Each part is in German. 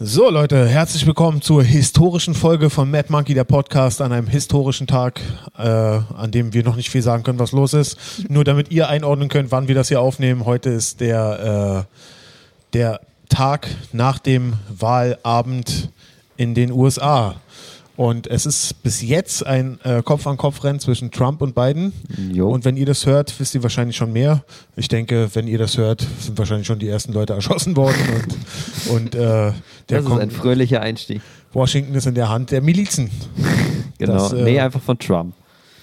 So Leute, herzlich willkommen zur historischen Folge von Mad Monkey, der Podcast, an einem historischen Tag, äh, an dem wir noch nicht viel sagen können, was los ist. Nur damit ihr einordnen könnt, wann wir das hier aufnehmen. Heute ist der, äh, der Tag nach dem Wahlabend in den USA. Und es ist bis jetzt ein äh, Kopf-an-Kopf-Rennen zwischen Trump und Biden. Jo. Und wenn ihr das hört, wisst ihr wahrscheinlich schon mehr. Ich denke, wenn ihr das hört, sind wahrscheinlich schon die ersten Leute erschossen worden. Und, und äh, der Das ist ein fröhlicher Einstieg. Washington ist in der Hand der Milizen. Genau. Das, äh, nee, einfach von Trump.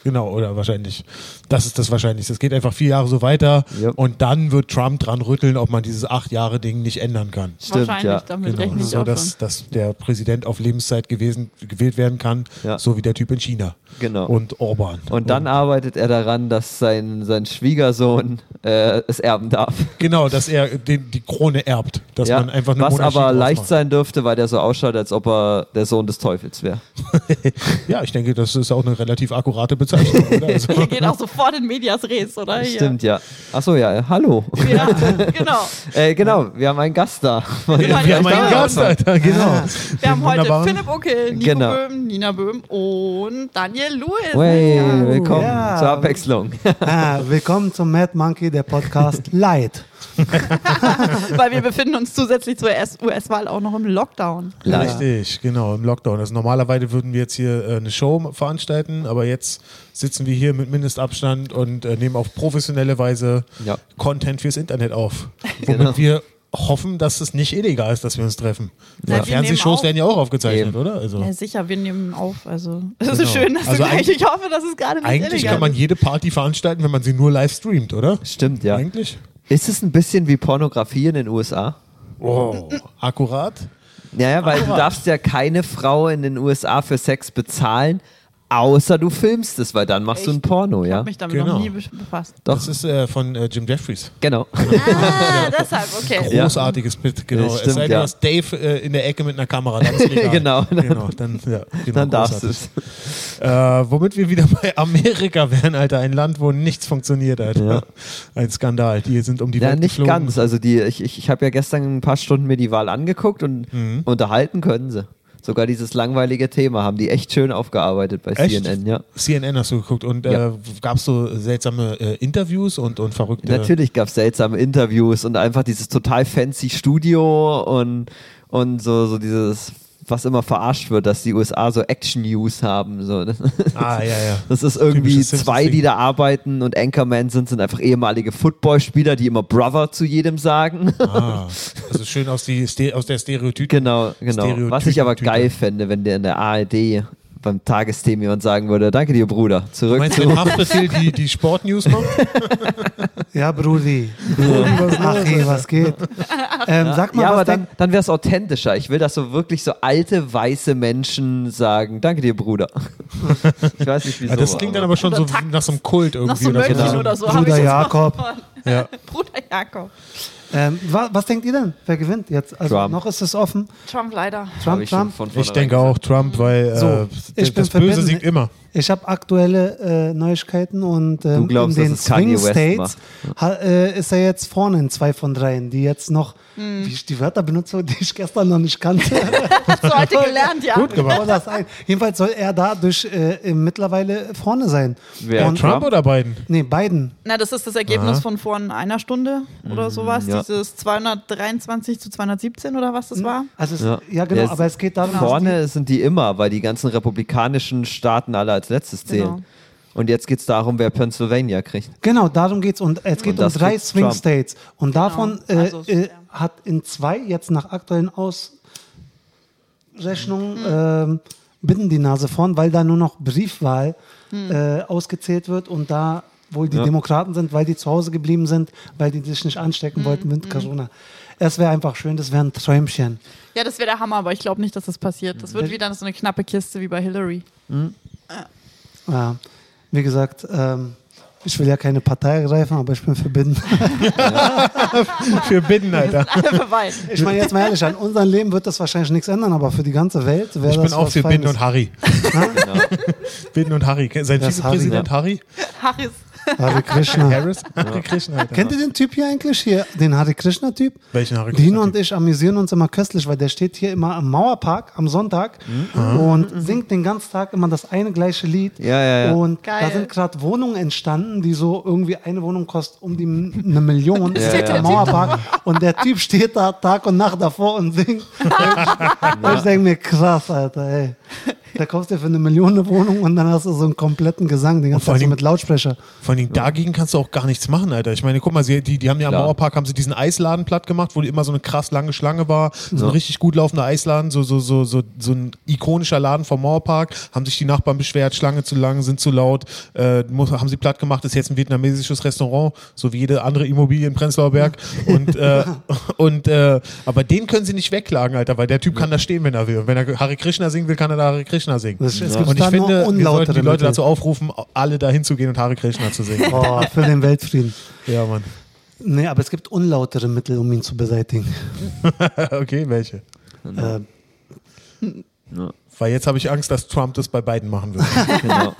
Genau, oder wahrscheinlich. Das ist das Wahrscheinlichste. Es geht einfach vier Jahre so weiter Ja. und dann wird Trump dran rütteln, ob man dieses acht Jahre Ding nicht ändern kann. Stimmt, Wahrscheinlich, ja. damit Genau, rechne ich so auch dass, schon. dass der Präsident auf Lebenszeit gewesen, gewählt werden kann, Ja. so wie der Typ in China. Genau. Und Orban. Und dann arbeitet er daran, dass sein, sein Schwiegersohn äh, es erben darf. Genau, dass er den, die Krone erbt. Dass Ja, man einfach eine was Monarchie aber leicht macht. sein dürfte, weil der so ausschaut, als ob er der Sohn des Teufels wäre. Ja, ich denke, das ist auch eine relativ akkurate Bezeichnung. Oder? Also, Hier geht auch sofort in Medias Res, oder? Stimmt, ja. Achso, ja, hallo. Ja, genau. äh, genau, wir haben einen Gast da. Genau, wir haben einen Gast, Alter, genau. Wir haben heute wunderbaren- Philipp Uckel, Nico Genau. Böhm, Nina Böhm und Daniel Lewis. Hey, Ja. willkommen Ja. zur Abwechslung. Ah, willkommen zum Mad Monkey, der Podcast Light. Weil wir befinden uns zusätzlich zur US-Wahl auch noch im Lockdown. Richtig, genau, im Lockdown. Also normalerweise würden wir jetzt hier äh, eine Show veranstalten, aber jetzt sitzen wir hier mit Mindestabstand und äh, nehmen auf professionelle Weise Ja. Content fürs Internet auf. Womit Genau. wir hoffen, dass es nicht illegal ist, dass wir uns treffen. Ja, Fernsehshows werden ja auch aufgezeichnet, Eben. oder? Also Ja, sicher, wir nehmen auf. Also, es Genau. ist schön, dass Also du gleich, eigentlich- ich hoffe, dass es gerade nicht eigentlich illegal kann man jede Party veranstalten, wenn man sie nur live streamt, oder? Stimmt, ja. Eigentlich? Ist es ein bisschen wie Pornografie in den USA? Oh, akkurat. Ja, ja, weil du darfst ja keine Frau in den USA für Sex bezahlen, außer du filmst es, weil dann machst du ein? Porno, Ich ja? habe mich damit Genau. noch nie be- befasst. Doch, Das ist äh, von äh, Jim Jeffries. genau. Ah, deshalb, okay. Großartiges Bit, genau. Ja, es stimmt, sei denn, ja. du hast Dave äh, in der Ecke mit einer Kamera, dann ist legal. Genau. genau. Dann, ja, genau, Dann darfst du es. Äh, womit wir wieder bei Amerika wären, Alter. Ein Land, wo nichts funktioniert, Alter. Ja. Ein Skandal. Die sind um die Ja, Welt nicht geflogen. ganz. Also die, ich, ich, ich habe ja gestern ein paar Stunden mir die Wahl angeguckt und Mhm. unterhalten können sie. Sogar dieses langweilige Thema haben die echt schön aufgearbeitet bei Echt? CNN, ja. CNN hast du geguckt und äh, Ja. gab es so seltsame äh, Interviews und, und verrückte. Natürlich gab es seltsame Interviews und einfach dieses total fancy Studio und, und so, so dieses, was immer verarscht wird, dass die USA so Action-News haben. So. Das, Ah, ja, ja. das ist irgendwie Typisches zwei, die da arbeiten und Anchorman sind, sind einfach ehemalige Footballspieler, die immer Brother zu jedem sagen. Ah, also schön aus, die, aus der Stereotyp. Genau, genau. Was ich aber geil fände, wenn der in der ARD beim Tagesthemen jemand sagen würde, danke dir Bruder, Du zurück meinst, zu... wenn Haftbefehl die, die Sportnews macht? Ja, Brudi. Ach, hey, was geht? Ähm, sag mal, Ja, aber dann, dann wäre es authentischer. Ich will, dass so wirklich so alte, weiße Menschen sagen, danke dir Bruder. ich weiß nicht wieso. Ja, das klingt dann aber schon so Takt. nach so einem Kult irgendwie. Nach so oder Genau. oder so. Bruder Jakob. Ja. Bruder Jakob. Ähm, wa was denkt ihr denn? Wer gewinnt jetzt? Also Trump. noch ist es offen. Trump leider. Trump, ich Trump. Ich vornherein denke auch Trump, weil So, äh, ich das bin Böse siegt immer. Ich habe aktuelle äh, Neuigkeiten und ähm, Du glaubst, in den dass es Kanye Swing West States ha, äh, ist er jetzt vorne in zwei von dreien, die jetzt noch, wie ich die Wörter benutze, die ich gestern noch nicht kannte. Hast du heute gelernt, ja? Gut gemacht. Das ein. Jedenfalls soll er dadurch äh, mittlerweile vorne sein. Wer? Und, Trump oder Biden? Nee, Biden. Na, das ist das Ergebnis Aha. von vor einer Stunde oder sowas. ja. Dieses 223 zu 217 oder was das war. Also es, Ja. ja. genau, aber es geht darum, Vorne sind die immer, weil die ganzen republikanischen Staaten alle als letztes zählen. Genau. Und jetzt geht es darum, wer Pennsylvania kriegt. Genau, darum geht es. Und es geht um das drei Swing Trump. States. Und davon Genau. äh, Also äh, ja. hat in zwei jetzt nach aktuellen Ausrechnungen Mhm. ähm, Binden die Nase vorn, weil da nur noch Briefwahl Mhm. äh, ausgezählt wird und da wohl die Ja. Demokraten sind, weil die zu Hause geblieben sind, weil die sich nicht anstecken Mhm. wollten mit Corona. Es wäre einfach schön, das wäre ein Träumchen. Ja, das wäre der Hammer, aber ich glaube nicht, dass das passiert. Das wird wieder so eine knappe Kiste wie bei Hillary. Ja, wie gesagt, ähm, ich will ja keine Partei ergreifen, aber ich bin für Binden. Für Biden, Alter. Ich meine jetzt mal ehrlich, an unserem Leben wird das wahrscheinlich nichts ändern, aber für die ganze Welt wäre Ich das bin auch was für Feines. und Harry. Biden und Harry. Sein Das Vizepräsident Harry? Harris. Hare Krishna. Harris? Hare Krishna. Alter. Kennt ihr den Typ hier eigentlich? Hier, den Hare Krishna-Typ? Welchen Hare Krishna? Dino und ich amüsieren uns immer köstlich, weil der steht hier immer am Mauerpark am Sonntag Mhm. und singt den ganzen Tag immer das eine gleiche Lied. Ja, ja, ja. Und Geil. da sind gerade Wohnungen entstanden, die so irgendwie eine Wohnung kostet um die eine Million. Das Ja, ist ja. am Mauerpark. Und der Typ steht da Tag und Nacht davor und singt. Und ich denke mir, krass, Alter, ey. Da kaufst du für eine Million eine Wohnung und dann hast du so einen kompletten Gesang, den ganzen Tag so mit Lautsprecher. Vor allem dagegen kannst du auch gar nichts machen, Alter. Ich meine, guck mal, sie, die, die haben ja am Klar. Mauerpark haben sie diesen Eisladen platt gemacht, wo immer so eine krass lange Schlange war. So Ja. ein richtig gut laufender Eisladen, so, so, so, so, so ein ikonischer Laden vom Mauerpark. Haben sich die Nachbarn beschwert, Schlange zu lang, sind zu laut, äh, muss, haben sie platt gemacht, ist jetzt ein vietnamesisches Restaurant, so wie jede andere Immobilie in Prenzlauer Berg. Und, äh, und äh, aber den können sie nicht wegklagen, Alter, weil der Typ kann da stehen, wenn er will. Und wenn er Hare Krishna singen will, kann er da Hare Krishna singen. Das- es Ja. gibt Und ich da nur finde, wir sollten unlautere die Leute Mittel. dazu aufrufen, alle dahin zu gehen und Hare Krishna zu singen. Oh, für den Weltfrieden. Ja, Mann. Nee, aber es gibt unlautere Mittel, um ihn zu beseitigen. okay, welche? Äh, Weil jetzt habe ich Angst, dass Trump das bei beiden machen wird. genau.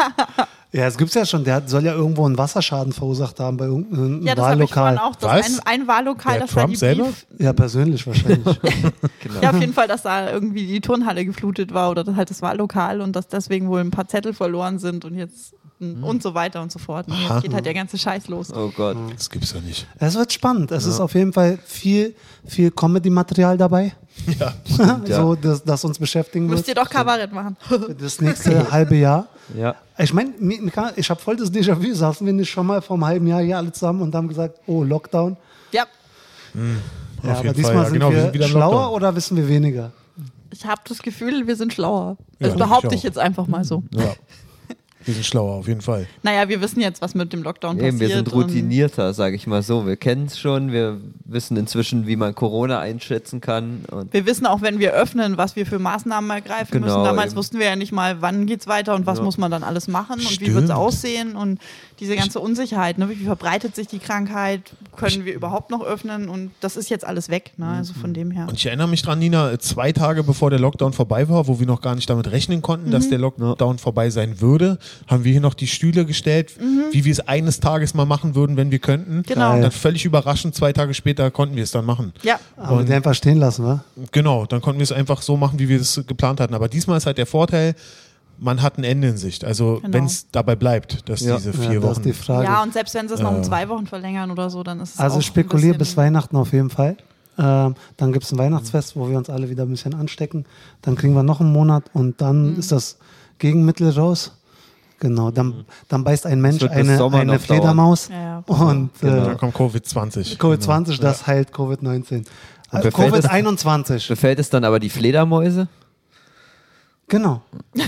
Ja, es gibt's ja schon. Der hat- soll ja irgendwo einen Wasserschaden verursacht haben bei irgendeinem Ja, das habe ich Wahllokal. auch. Das Was? ein, ein Wahllokal, Der das war Trump die selber? Ja, persönlich wahrscheinlich. Ja, auf jeden Fall, dass da irgendwie die Turnhalle geflutet war oder das halt das Wahllokal und dass deswegen wohl ein paar Zettel verloren sind und jetzt und so weiter und so fort. Und jetzt geht halt der ganze Scheiß los. Oh Gott. Das gibt's doch nicht. es wird spannend. Es ist auf jeden Fall viel, viel Comedy-Material dabei, Ja. ja. so, das, das uns beschäftigen Müsst wird ihr doch Kabarett machen. für das nächste halbe Jahr. Ja. Ich meine, ich habe voll das Déjà-vu. Saßen wir nicht schon mal vor einem halben Jahr hier alle zusammen und haben gesagt, oh, Lockdown. ja, Ja, Auf aber jeden diesmal Fall, ja, sind genau, wir wir schlauer Lockdown. oder wissen wir weniger? ich habe das Gefühl, wir sind schlauer. Ja, Das behaupte ich ich jetzt einfach mal so. ja. Wir sind schlauer, auf jeden Fall. Naja, wir wissen jetzt, was mit dem Lockdown Eben, wir passiert. sind routinierter, sage ich mal so. Wir kennen es schon, wir wissen inzwischen, wie man Corona einschätzen kann. Wir wissen auch, wenn wir öffnen, was wir für Maßnahmen ergreifen Genau, müssen. Damals eben. wussten wir ja nicht mal, wann geht's weiter und was Ja. muss man dann alles machen und wie Stimmt. wird's aussehen und diese ganze Unsicherheit. Ne? Wie verbreitet sich die Krankheit? Können wir überhaupt noch öffnen? Und das ist jetzt alles weg. Ne? Also von dem her. Und ich erinnere mich dran, Nina, zwei Tage bevor der Lockdown vorbei war, wo wir noch gar nicht damit rechnen konnten, Mhm. dass der Lockdown vorbei sein würde, haben wir hier noch die Stühle gestellt, wie wir es eines Tages mal machen würden, wenn wir könnten. Mhm. Genau. Und dann völlig überraschend, zwei Tage später konnten wir es dann machen. Ja, Aber die einfach stehen lassen, wa? Genau, dann konnten wir es einfach so machen, wie wir es geplant hatten. Aber diesmal ist halt der Vorteil, man hat ein Ende in Sicht. Also Genau. wenn es dabei bleibt, dass Ja. diese Ja, vier das Wochen. ist die Frage. ja, und selbst wenn sie es noch um Äh. zwei Wochen verlängern oder so, dann ist es Also ein bis Weihnachten auf jeden Fall. Ähm, dann gibt es ein Weihnachtsfest, wo wir uns alle wieder ein bisschen anstecken. Dann kriegen wir noch einen Monat und dann Mhm. ist das Gegenmittel raus. Genau, dann, dann beißt ein Mensch eine, eine. Fledermaus Ja, ja. und dann äh, kommt Covid-20. Covid-20, das heilt Covid-19. Äh, befällt es- Covid-21, befällt es dann aber die Fledermäuse? genau.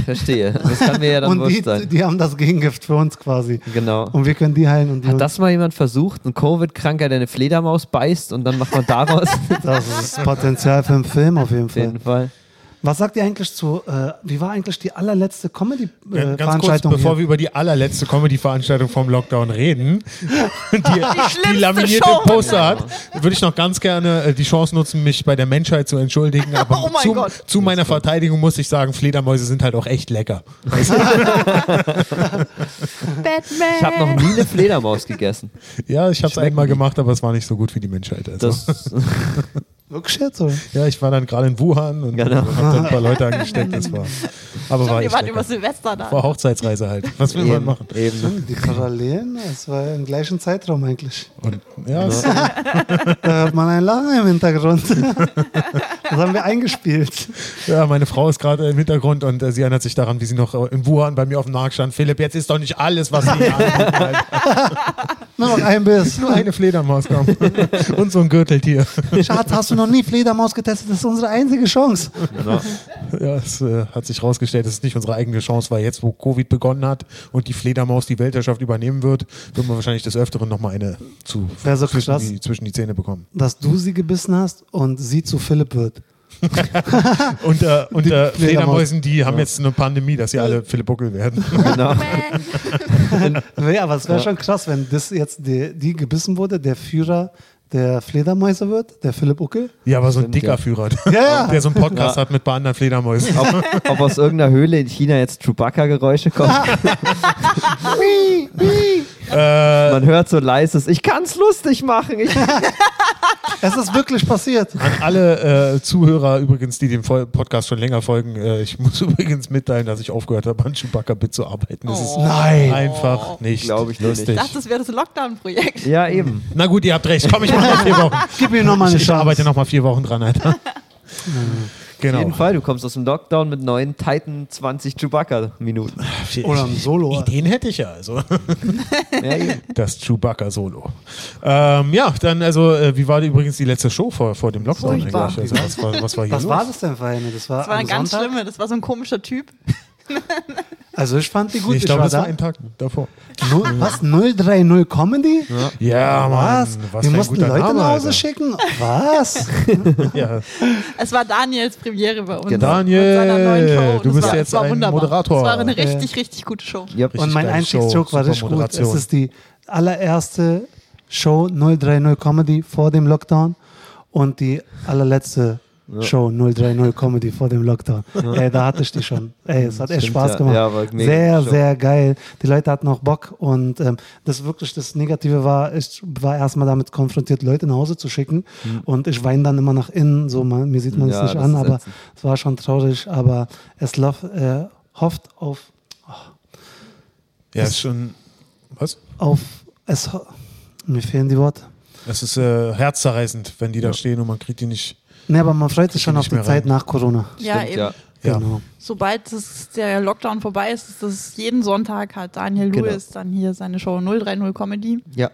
Verstehe. Das kann mir ja dann Und die, sein. die haben das Gegengift für uns quasi. Genau. Und wir können die heilen und die Hat das mal jemand versucht? Ein Covid-Kranker, der eine Fledermaus beißt und dann macht man daraus Das ist Potenzial für einen Film auf jeden auf Fall. jeden Fall. Was sagt ihr eigentlich zu, äh, wie war eigentlich die allerletzte Ganz kurz, Comedy-Veranstaltung? bevor wir über die allerletzte Comedy-Veranstaltung vom Lockdown reden, die, die, schlimmste laminierte Show. Poster hat, würde ich noch ganz gerne äh, die Chance nutzen, mich bei der Menschheit zu entschuldigen. Aber Oh mein zu, Gott. zu meiner Verteidigung muss ich sagen, Fledermäuse sind halt auch echt lecker. Batman! Ich habe noch nie eine Fledermaus gegessen. Ja, ich habe es einmal die? gemacht, aber es war nicht so gut wie die Menschheit. Also. Das, Wirklich jetzt? Oder? ja, ich war dann gerade in Wuhan und Genau. habe dann ein paar Leute angesteckt. Das war, aber war Ihr echt wart lecker. über Silvester da. War Hochzeitsreise halt. Was will man eben, machen? eben. Die Parallelen, es war im gleichen Zeitraum eigentlich. Und, ja, es- Da hört man ein Lachen im Hintergrund. Das haben wir eingespielt. Ja, meine Frau ist gerade im Hintergrund und äh, sie erinnert sich daran, wie sie noch äh, in Wuhan bei mir auf dem Markt stand. Philipp, jetzt ist doch nicht alles, was sie. Nur noch ein Biss. Nur eine Fledermaus kommt. und so ein Gürteltier. Schatz, hast du noch nie Fledermaus getestet? Das ist unsere einzige Chance. Genau. Ja, es äh, hat sich herausgestellt, dass es nicht unsere eigene Chance war. Jetzt, wo Covid begonnen hat und die Fledermaus die Weltherrschaft übernehmen wird, wird man wahrscheinlich des Öfteren nochmal eine zu, zwischen, krass. die, zwischen die Zähne bekommen. Dass du sie gebissen hast und sie zu Philipp wird. Unter, unter Fledermaus. Fledermäusen, die haben jetzt eine Pandemie, dass sie alle Philipp Buckel werden. genau. Ja, aber es wäre schon krass, wenn das jetzt die, die gebissen wurde, der Führer der Fledermäuse wird, der Philipp Uckel. Ja, aber so ein dicker ja. Führer, ja. der so einen Podcast hat mit ein paar anderen Fledermäusen. Ob, ob aus irgendeiner Höhle in China jetzt Chewbacca-Geräusche kommen. äh, Man hört so leises, ich kann's lustig machen. Ich, Es ist wirklich passiert. an alle äh, Zuhörer übrigens, die dem Podcast schon länger folgen, äh, ich muss übrigens mitteilen, dass ich aufgehört habe, an Chewbacca-Bit zu arbeiten. Das ist Oh. Nein. einfach nicht Glaub ich nicht. lustig. Ich dachte, das wäre das Lockdown-Projekt. ja, eben. Na gut, ihr habt recht. Komm, ich mach mal vier Wochen. Gib mir nochmal eine Ich arbeite Chance. noch mal vier Wochen dran, Alter. Auf Genau. jeden Fall, du kommst aus dem Lockdown mit neuen Titan 20 Chewbacca-Minuten. Oder ein Solo. Ideen hätte ich ja, also. Das Chewbacca-Solo. Ähm, ja, dann also, äh, wie war die, übrigens die letzte Show vor, vor dem Lockdown Furchtbar. eigentlich? Also, was, war, was war hier Was los? war das denn für eine? Das war, Das war am eine ganz Sonntag? schlimme. Das war so ein komischer Typ. Also ich fand die gut. Nee, ich glaube, das war war da. ein Tag davor. Null, was? 030 Comedy? Ja, Was? Mann. Was Wir mussten Leute Name, nach Hause Alter. schicken? Was? Ja. Es war Daniels Premiere bei uns. Genau. Seiner neuen Daniel, Show. du Das bist war, jetzt ein wunderbar. Moderator. Das war eine Ja. richtig, richtig gute Show. Yep. Richtig Und mein Einstiegsjoke war richtig gut. Es ist die allererste Show 030 Comedy vor dem Lockdown und die allerletzte Show 030 Comedy vor dem Lockdown. Ey, da hatte ich die schon. Ey, es hat echt Stimmt, Spaß ja. gemacht. Ja, sehr, Show. sehr geil. Die Leute hatten auch Bock und ähm, das wirklich das Negative war, ich war erstmal damit konfrontiert, Leute nach Hause zu schicken und ich weine dann immer nach innen, so man, mir sieht man es Ja, nicht an, aber es war schon traurig, aber es lauf, äh, hofft auf Ja, ist schon. Was? auf es mir fehlen die Worte. Es ist äh, herzzerreißend, wenn die da stehen und man kriegt die nicht. Ne, aber man freut sich schon auf die Zeit rein. nach Corona. Ja, Stimmt, eben. ja. Ja. Genau. Sobald das, der Lockdown vorbei ist, ist das jeden Sonntag hat Daniel Genau. Lewis dann hier seine Show 030 Comedy. Ja.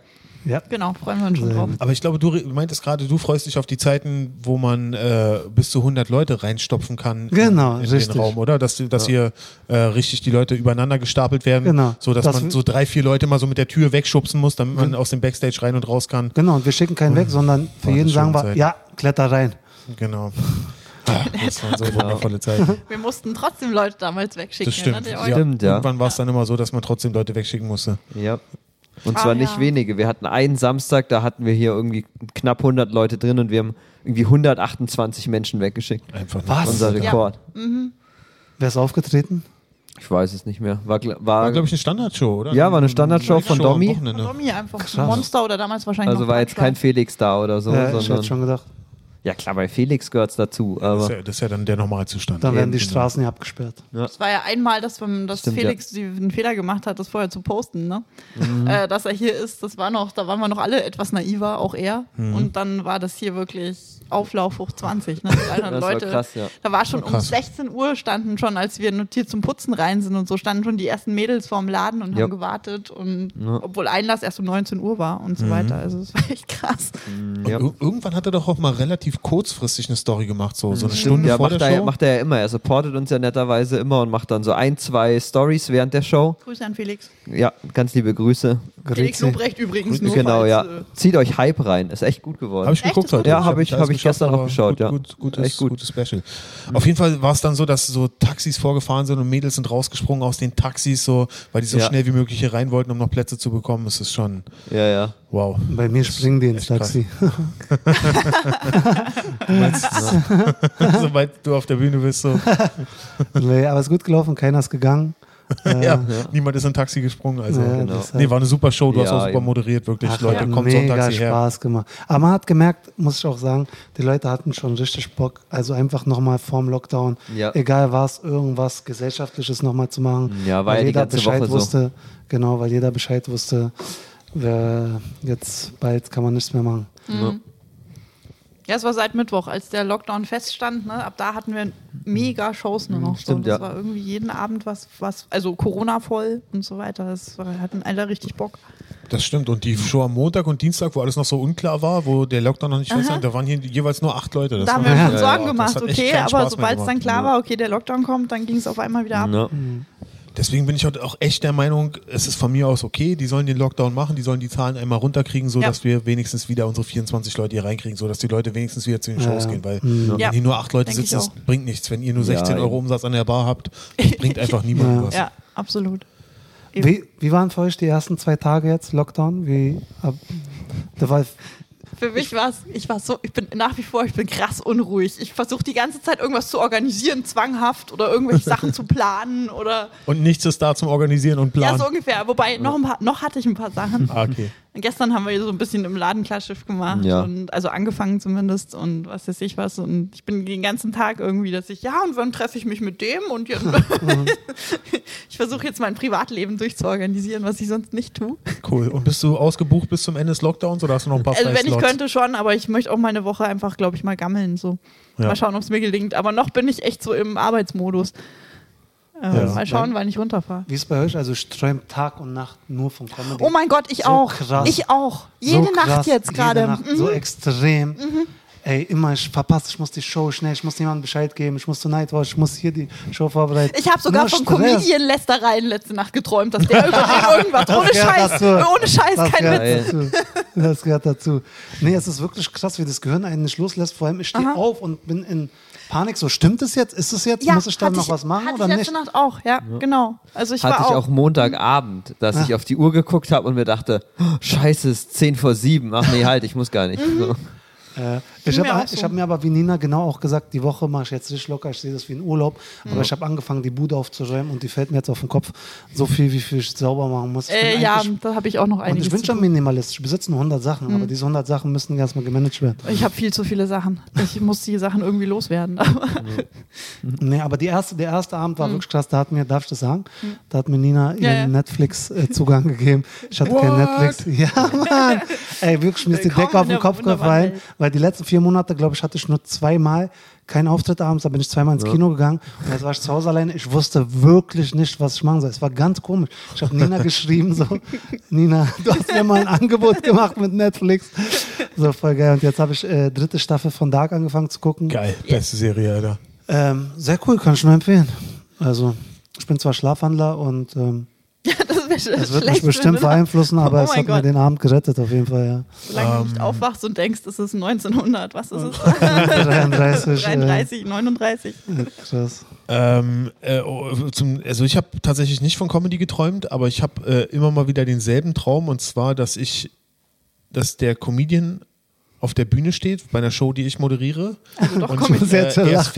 Ja. Genau, freuen wir uns schon drauf. Aber ich glaube, du meintest gerade, du freust dich auf die Zeiten, wo man äh, bis zu 100 Leute reinstopfen kann Genau, in richtig. den Raum, oder? Dass, dass hier äh, richtig die Leute übereinander gestapelt werden, Genau. so dass Das- man so drei, vier Leute mal so mit der Tür wegschubsen muss, damit man aus dem Backstage rein und raus kann. Genau, und wir schicken keinen weg, sondern für jeden sagen wir, Zeit. ja, kletter rein. Genau. Ah, das waren so wundervolle Zeiten. Wir mussten trotzdem Leute damals wegschicken. Das stimmt. ihr Ja. Stimmt, ja. Irgendwann war es dann immer so, dass man trotzdem Leute wegschicken musste. Ja. Und Ah, zwar nicht ja. wenige. Wir hatten einen Samstag, da hatten wir hier irgendwie knapp 100 Leute drin und wir haben irgendwie 128 Menschen weggeschickt. Einfach. Was? Unser Rekord. Wer ist aufgetreten? Ich weiß es nicht mehr. War, war, War, glaube ich, eine Standardshow, oder? Ja, war eine Standardshow von Domi. Wochenende. Domi einfach Krass. Monster oder damals wahrscheinlich also noch war jetzt kein. Felix da oder so, ja, ich hätte sondern. schon gedacht, Ja, klar, bei Felix gehört es dazu. Das ist, ja, das ist ja dann der Normalzustand. dann werden die Eben, Straßen ja abgesperrt. Es war ja einmal, dass, wir- dass Stimmt, Felix die, einen Fehler gemacht hat, das vorher zu posten, ne? Mhm. Äh, dass er hier ist, das war noch, da waren wir noch alle etwas naiver, auch er. Mhm. Und dann war das hier wirklich Auflauf hoch 20, ne? 300 Das war Leute. krass, ja. Da war schon War um krass. 16 Uhr standen schon, als wir notiert zum Putzen rein sind und so, standen schon die ersten Mädels vorm Laden und Ja. haben gewartet und Ja. obwohl Einlass erst um 19 Uhr war und Mhm. so weiter. Also es war echt krass. Und ja. ir- irgendwann hat er doch auch mal relativ kurzfristig eine Story gemacht, so, so eine Stimmt, Stunde ja, vor macht der er, Show. macht er ja immer. Er supportet uns ja netterweise immer und macht dann so ein, zwei Stories während der Show. Grüße an Felix. Ja, ganz liebe Grüße. Felix. Lobrecht übrigens nur. genau, falls, ja. äh, Zieht euch Hype rein. Ist echt gut geworden. Habe ich geguckt heute. Ja, hab ich- hab ich gestern auch aber geschaut, gut, ja. Gut, gutes, Echt gut. gutes Special. Auf jeden Fall war es dann so, dass so Taxis vorgefahren sind und Mädels sind rausgesprungen aus den Taxis, so, weil die so Ja. schnell wie möglich hier rein wollten, um noch Plätze zu bekommen. Das ist schon ja, ja. wow. Bei mir springen die ins. Taxi. Meinst, sobald du auf der Bühne bist, so, nee, aber es ist gut gelaufen, keiner ist gegangen. Äh, ja, niemand ist in ein Taxi gesprungen. Also, Ja, genau. deshalb- nee, war eine super Show. Du hast Ja, auch super eben. moderiert, wirklich. Ach, Leute, kommt so ein mega Taxi her. Spaß gemacht. Aber man hat gemerkt, muss ich auch sagen, die Leute hatten schon richtig Bock, also einfach nochmal vorm Lockdown, Ja. egal was, irgendwas Gesellschaftliches nochmal zu machen. Ja, ja weil die jeder Bescheid Woche so. wusste. Genau, weil jeder Bescheid wusste, wer jetzt bald kann man nichts mehr machen. Ja. Ja, es war seit Mittwoch, als der Lockdown feststand. Ne? Ab da hatten wir mega Shows nur noch. Stimmt, so. Das ja. war irgendwie jeden Abend was, was also Corona voll und so weiter. Das war, hatten alle richtig Bock. Das stimmt. Und die Show am Montag und Dienstag, wo alles noch so unklar war, wo der Lockdown noch nicht fest war, da waren hier jeweils nur acht Leute. Das da haben wir schon Sorgen ja, gemacht, okay, aber sobald es dann klar war, okay, der Lockdown kommt, dann ging es auf einmal wieder ab. Ja. Deswegen bin ich heute auch echt der Meinung, es ist von mir aus okay, die sollen den Lockdown machen, die sollen die Zahlen einmal runterkriegen, so Ja. dass wir wenigstens wieder unsere 24 Leute hier reinkriegen, so dass die Leute wenigstens wieder zu den Shows Ja. gehen, weil Mhm. Ja. wenn hier nur acht Leute Denk sitzen, das bringt nichts. Wenn ihr nur Ja, 16 Euro. Umsatz an der Bar habt, das bringt einfach niemandem Ja. was. Ja, absolut. Wie, wie waren für euch die ersten zwei Tage jetzt, Lockdown? Wie, ab, da war, Für mich war es, ich war so, ich bin nach wie vor, ich bin krass unruhig. Ich versuche die ganze Zeit irgendwas zu organisieren, zwanghaft oder irgendwelche Sachen zu planen oder Und nichts ist da zum Organisieren und ja, Planen. so ungefähr. Wobei, noch, ein paar, noch hatte ich ein paar Sachen. ah, okay. Gestern haben wir so ein bisschen im Laden Klarschiff gemacht Ja. und also angefangen zumindest und was weiß ich was und ich bin den ganzen Tag irgendwie, dass ich ja und wann treffe ich mich mit dem und jetzt ich versuche jetzt mein Privatleben durchzuorganisieren, was ich sonst nicht tue. Cool. Und bist du ausgebucht bis zum Ende des Lockdowns oder hast du noch ein paar Also wenn ich könnte schon, aber ich möchte auch mal eine Woche einfach, glaube ich, mal gammeln so. Ja. Mal schauen, ob es mir gelingt. Aber noch bin ich echt so im Arbeitsmodus. Äh, Ja. Mal schauen, wann ich runterfahre. Wie ist es bei euch? Also ich träume Tag und Nacht nur von Comedy. Oh mein Gott, ich So auch. krass. Ich auch. So Jede Nacht krass, jetzt jede gerade. Nacht Mhm. So extrem. Ey, immer, ich verpasse, ich muss die Show schnell, ich muss niemandem Bescheid geben, ich muss zu Nightwatch, ich muss hier die Show vorbereiten. Ich habe sogar Nur von Stress. Comedian-Lästereien letzte Nacht geträumt, dass der über den irgendwas, ohne gehört Scheiß, dazu. ohne Scheiß, Das kein Witz. dazu. Das gehört dazu. Nee, es ist wirklich krass, wie das Gehirn einen nicht loslässt. Vor allem, ich stehe auf und bin in Panik. So, stimmt es jetzt? Ist es jetzt? muss ich dann noch was machen hatte oder ich nicht? letzte Nacht auch, ja, genau. Also ich Hatte war ich auch, auch Montagabend, dass ich auf die Uhr geguckt habe und mir dachte, oh, scheiße, es ist 10 vor 7. Ach nee, halt, ich muss gar nicht. Mhm. So. Äh, ich mir habe auch so. hab mir aber wie Nina genau auch gesagt, die Woche mache ich jetzt richtig locker, ich sehe das wie ein Urlaub. Aber ich habe angefangen, die Bude aufzuräumen und die fällt mir jetzt auf den Kopf. So viel, wie viel ich sauber machen muss. Äh, ja, da habe ich auch noch und einiges ich bin schon tun. Minimalist. Ich besitze nur 100 Sachen, aber diese 100 Sachen müssen erstmal gemanagt werden. Ich habe viel zu viele Sachen. Ich muss die Sachen irgendwie loswerden. Nee, aber die erste, der erste Abend war wirklich krass. Da hat mir, darf ich das sagen? Da hat mir Nina ihren ja. Netflix-Zugang gegeben. Ich hatte kein What? Netflix. Ja, Mann. Ey, wirklich, mir ist die Decke auf den Kopf gefallen. Weil die letzten vier Monate, glaube ich, hatte ich nur zweimal keinen Auftritt abends. Da bin ich zweimal ins Kino gegangen und jetzt war ich zu Hause alleine. Ich wusste wirklich nicht, was ich machen soll. Es war ganz komisch. Ich habe Nina geschrieben, so, Nina, du hast mir mal ein Angebot gemacht mit Netflix. So, voll geil. Und jetzt habe ich äh, dritte Staffel von Dark angefangen zu gucken. Geil. Beste Serie, Alter. Ähm, sehr cool, kann ich nur empfehlen. Also, ich bin zwar Schlafwandler und ähm, das wäre es wird mich bestimmt beeinflussen, aber Oh es hat mir Gott. den Abend gerettet, auf jeden Fall, ja. Solange du Ähm. nicht aufwachst und denkst, es ist 1900, was ist es? 33. 33, 39. Äh, krass. Ähm, äh, oh, zum, also ich habe tatsächlich nicht von Comedy geträumt, aber ich habe äh, immer mal wieder denselben Traum und zwar, dass ich, dass der Comedian auf der Bühne steht bei einer Show, die ich moderiere. Also doch und Comedy. äh, er ist lachen.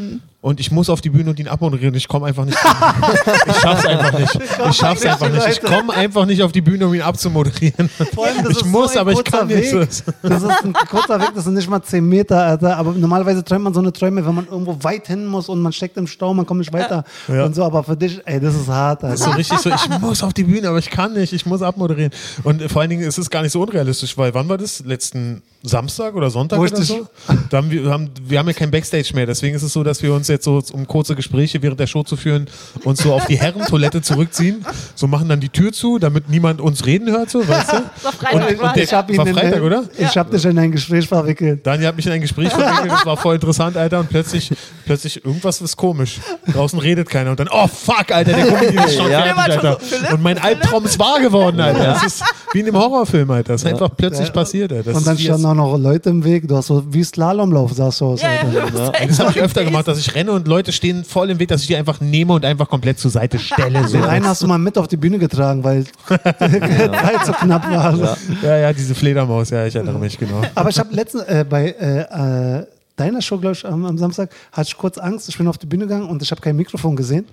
Fertig und ich muss auf die Bühne und ihn abmoderieren. Ich komme einfach nicht. ich schaff's einfach nicht. Ich schaff's einfach nicht. Ich komme einfach nicht auf die Bühne, um ihn abzumoderieren. Allem, Ich muss, so aber ich kann nicht. Das ist ein kurzer Weg, das sind nicht mal 10 Meter, Alter. Aber normalerweise träumt man so eine Träume, wenn man irgendwo weit hin muss und man steckt im Stau, man kommt nicht weiter Ja. und so. Aber für dich, ey, das ist hart, Das ist so Alter. richtig so, ich muss auf die Bühne, aber ich kann nicht, ich muss abmoderieren. Und vor allen Dingen ist es gar nicht so unrealistisch, weil wann war das? Letzten Samstag oder Sonntag Wo oder so? Da haben wir, haben, wir haben ja kein Backstage mehr, deswegen ist es so, dass wir uns jetzt so, um kurze Gespräche während der Show zu führen, uns so auf die Herrentoilette zurückziehen, so machen dann die Tür zu, damit niemand uns reden hört, so, weißt du? Das war Freitag, Und- und der- Ich hab ihn war in- Freitag, oder? Ich hab dich in ein Gespräch verwickelt. Daniel hat mich in ein Gespräch verwickelt, das war voll interessant, Alter, und plötzlich, plötzlich irgendwas ist komisch. Draußen redet keiner und dann, oh fuck, Alter, der Comedian ist schon Ja. fertig, Alter. Und mein Albtraum ist wahr geworden, Alter. Das ist wie in einem Horrorfilm, Alter. Das ist einfach plötzlich passiert, Alter. Das und dann standen auch noch Leute im Weg. Du hast so wie Slalomlauf, sahst du aus, Ja, Alter. ja, das habe ich öfter gemacht, dass ich renne und Leute stehen voll im Weg, dass ich die einfach nehme und einfach komplett zur Seite stelle. So. Den einen hast du mal mit auf die Bühne getragen, weil die Zeit so knapp war. Ja. Ja, ja, diese Fledermaus, ja, ich erinnere mich, genau. Aber ich habe letztens äh, bei äh, äh, deiner Show, glaube ich, am, am Samstag, hatte ich kurz Angst. Ich bin auf die Bühne gegangen und ich habe kein Mikrofon gesehen.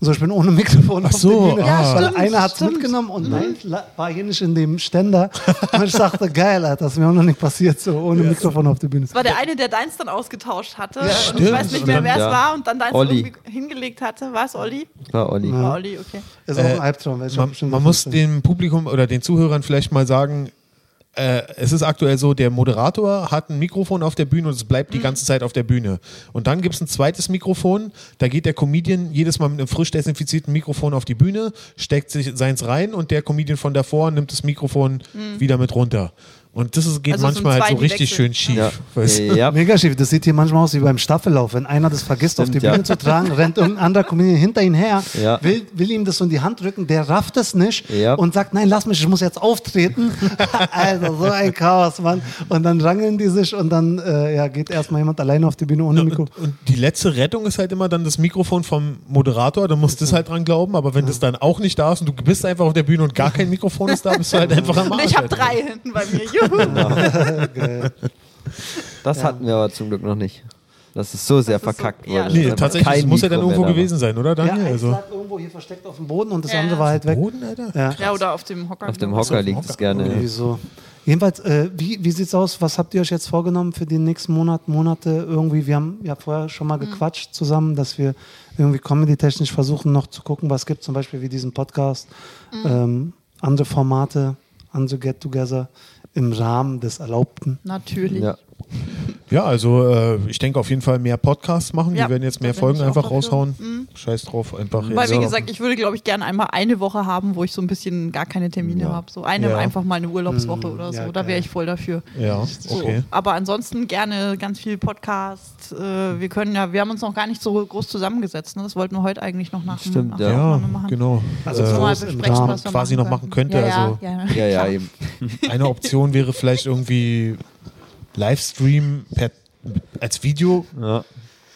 So, ich bin ohne Mikrofon Ach auf so, Bühne. ah. weil stimmt, einer hat es mitgenommen und nein, la- war hier nicht in dem Ständer. Und ich dachte, geil, Alter, das ist mir auch noch nicht passiert, so ohne Mikrofon auf die Bühne. Das war der eine, der deins dann ausgetauscht hatte. und ich stimmt. weiß nicht mehr, wer es Ja. war und dann deins Olli. irgendwie hingelegt hatte. War es Olli? War Olli. War Olli, okay. Ist auch ein Albtraum. weil ich hab Man, man muss 15. dem Publikum oder den Zuhörern vielleicht mal sagen, äh, es ist aktuell so, der Moderator hat ein Mikrofon auf der Bühne und es bleibt die ganze Zeit auf der Bühne. Und dann gibt es ein zweites Mikrofon, da geht der Comedian jedes Mal mit einem frisch desinfizierten Mikrofon auf die Bühne, steckt sich seins rein und der Comedian von davor nimmt das Mikrofon wieder mit runter. Und das ist, geht Also manchmal halt so richtig wechseln. schön schief. Ja. weißt du? Ja. Mega schief. Das sieht hier manchmal aus wie beim Staffellauf. Wenn einer das vergisst, auf die Stimmt, ja. Bühne zu tragen, rennt irgendein anderer Comedian hinter ihn her, Ja. will, will ihm das so in die Hand drücken, der rafft es nicht Ja. und sagt, nein, lass mich, ich muss jetzt auftreten. also so ein Chaos, Mann. Und dann rangeln die sich und dann äh, ja, geht erstmal jemand alleine auf die Bühne ohne Mikro. Und, und die letzte Rettung ist halt immer dann das Mikrofon vom Moderator, da musst du das halt dran glauben, aber wenn das dann auch nicht da ist und du bist einfach auf der Bühne und gar kein Mikrofon ist da, bist du halt einfach am Arsch. ich habe drei hinten bei mir. Geil. Das hatten wir aber zum Glück noch nicht. Das ist so sehr Das so- verkackt ja, wurde. Nee, tatsächlich, kein das muss ja dann irgendwo gewesen sein, oder Ja, Daniel? eins also, lag irgendwo hier versteckt auf dem Boden und das Ja, andere ja. war halt weg. Boden, Alter? Ja. Ja, oder auf dem Hocker. Auf dem genau. Hocker liegt es gerne. Irgendwie so. Jedenfalls, äh, wie, wie sieht's aus? Was habt ihr euch jetzt vorgenommen für die nächsten Monat, Monate? Irgendwie, wir haben ja vorher schon mal gequatscht zusammen, dass wir irgendwie comedy-technisch versuchen noch zu gucken, was gibt, zum Beispiel wie diesen Podcast, ähm, andere Formate, andere Get-Together im Rahmen des Erlaubten. Natürlich. Ja. Ja, also äh, ich denke auf jeden Fall mehr Podcasts machen. Ja, Wir werden jetzt mehr Folgen einfach dafür. raushauen. Mhm. Scheiß drauf, einfach Weil, jetzt. wie gesagt, ich würde, glaube ich, gerne einmal eine Woche haben, wo ich so ein bisschen gar keine Termine Ja. habe. So eine, Ja. einfach mal eine Urlaubswoche Mhm. oder so. Ja, da wäre ich voll dafür. Ja, So. okay. Aber ansonsten gerne ganz viel Podcast. Äh, wir können ja, wir haben uns noch gar nicht so groß zusammengesetzt. Ne? Das wollten wir heute eigentlich noch nach, Stimmt, nach ja. machen. genau. Also äh, So mal besprechen, was wir quasi noch machen könnte, Ja, ja, also- ja, Ja, eben. Eine Option wäre vielleicht irgendwie Livestream per, als Video Ja.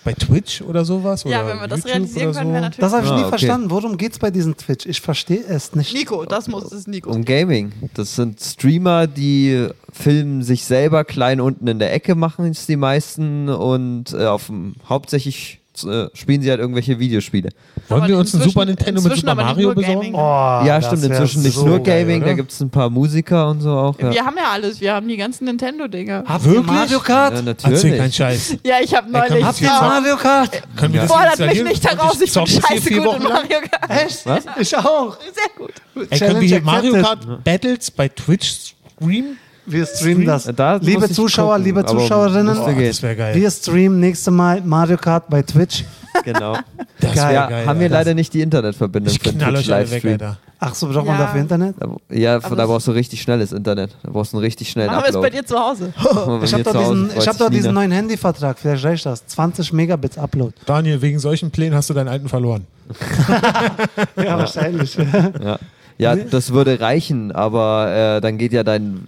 bei Twitch oder sowas. Ja, oder wenn wir das YouTube realisieren oder können, so. wäre natürlich. Das habe ich Ah, nie okay. verstanden. Worum geht's bei diesem Twitch? Ich verstehe es nicht. Nico, das muss das ist Nico. Um Gaming. Das sind Streamer, die filmen sich selber klein unten in der Ecke, machen es die meisten und äh, auf dem, hauptsächlich äh, spielen sie halt irgendwelche Videospiele. Wollen Aber wir uns ein inzwischen- Super Nintendo mit Super Mario besorgen? Oh, ja, stimmt, inzwischen nicht so nur geil, Gaming, oder? da gibt es ein paar Musiker und so auch. Ja, Wir haben ja alles, wir haben die ganzen Nintendo-Dinger. Habt ihr Wirklich? Mario Kart? ja Erzähl keinen natürlich. Scheiß. Ja, ich habe neulich. habt ihr Mario Kart? Können wir das Fordert mich nicht heraus, ich bin scheiße gut in? Mario Kart. Echt? Was? Ich auch. Sehr gut. Ey, können wir hier Mario. Kart Battles bei Twitch streamen? Wir streamen das. Da liebe Zuschauer, gucken, liebe Zuschauerinnen, gehen. das wäre geil. wir streamen nächste Mal Mario Kart bei Twitch. Genau. Das Geil. Ja, geil, haben wir leider nicht die Internetverbindung Ich für Twitch-Livestream. Alter. Ach so, braucht man Ja. dafür Internet? Ja, Aber da brauchst du richtig schnelles Internet. Da brauchst du einen richtig schnellen Machen wir es bei Upload. dir zu Hause. Machen Ich habe doch diesen, ich hab diesen neuen Handyvertrag, vielleicht reicht das. 20 Megabits Upload. Daniel, wegen solchen Plänen hast du deinen alten verloren. Ja, wahrscheinlich. Ja. ja, das würde reichen, aber äh, dann geht ja dein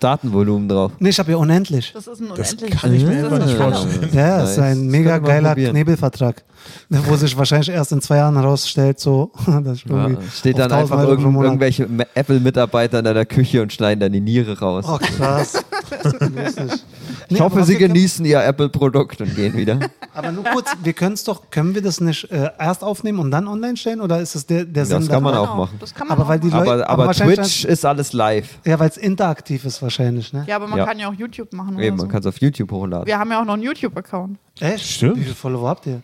Datenvolumen drauf. nee, ich habe ja unendlich. Das ist ein Das unendliches kann ich mir das einfach ist nicht ein vorstellen. Ja, es ist ein Das mega geiler probieren. Knebelvertrag. Wo sich wahrscheinlich erst in zwei Jahren herausstellt, so, dass ich Ja, steht dann 1000 einfach Euro irgend, irgendwelche Apple-Mitarbeiter in deiner Küche und schneiden dann die Niere raus. Oh, krass. Ich Nee, aber hoffe, sie genießen ihr Apple-Produkt und gehen wieder. Aber nur kurz, wir können es doch, können wir das nicht äh, erst aufnehmen und dann online stellen? Oder ist es der, der Das Sinn kann man auch machen. Das kann man Aber auch weil die machen. Leute- Aber, aber aber Twitch ist alles live. Ja, weil es interaktiv ist wahrscheinlich, ne? Ja, aber man Ja. kann ja auch YouTube machen. Eben, oder man so. kann es auf YouTube hochladen. Wir haben ja auch noch einen YouTube-Account. Echt? Stimmt. Wie viele Follower habt ihr?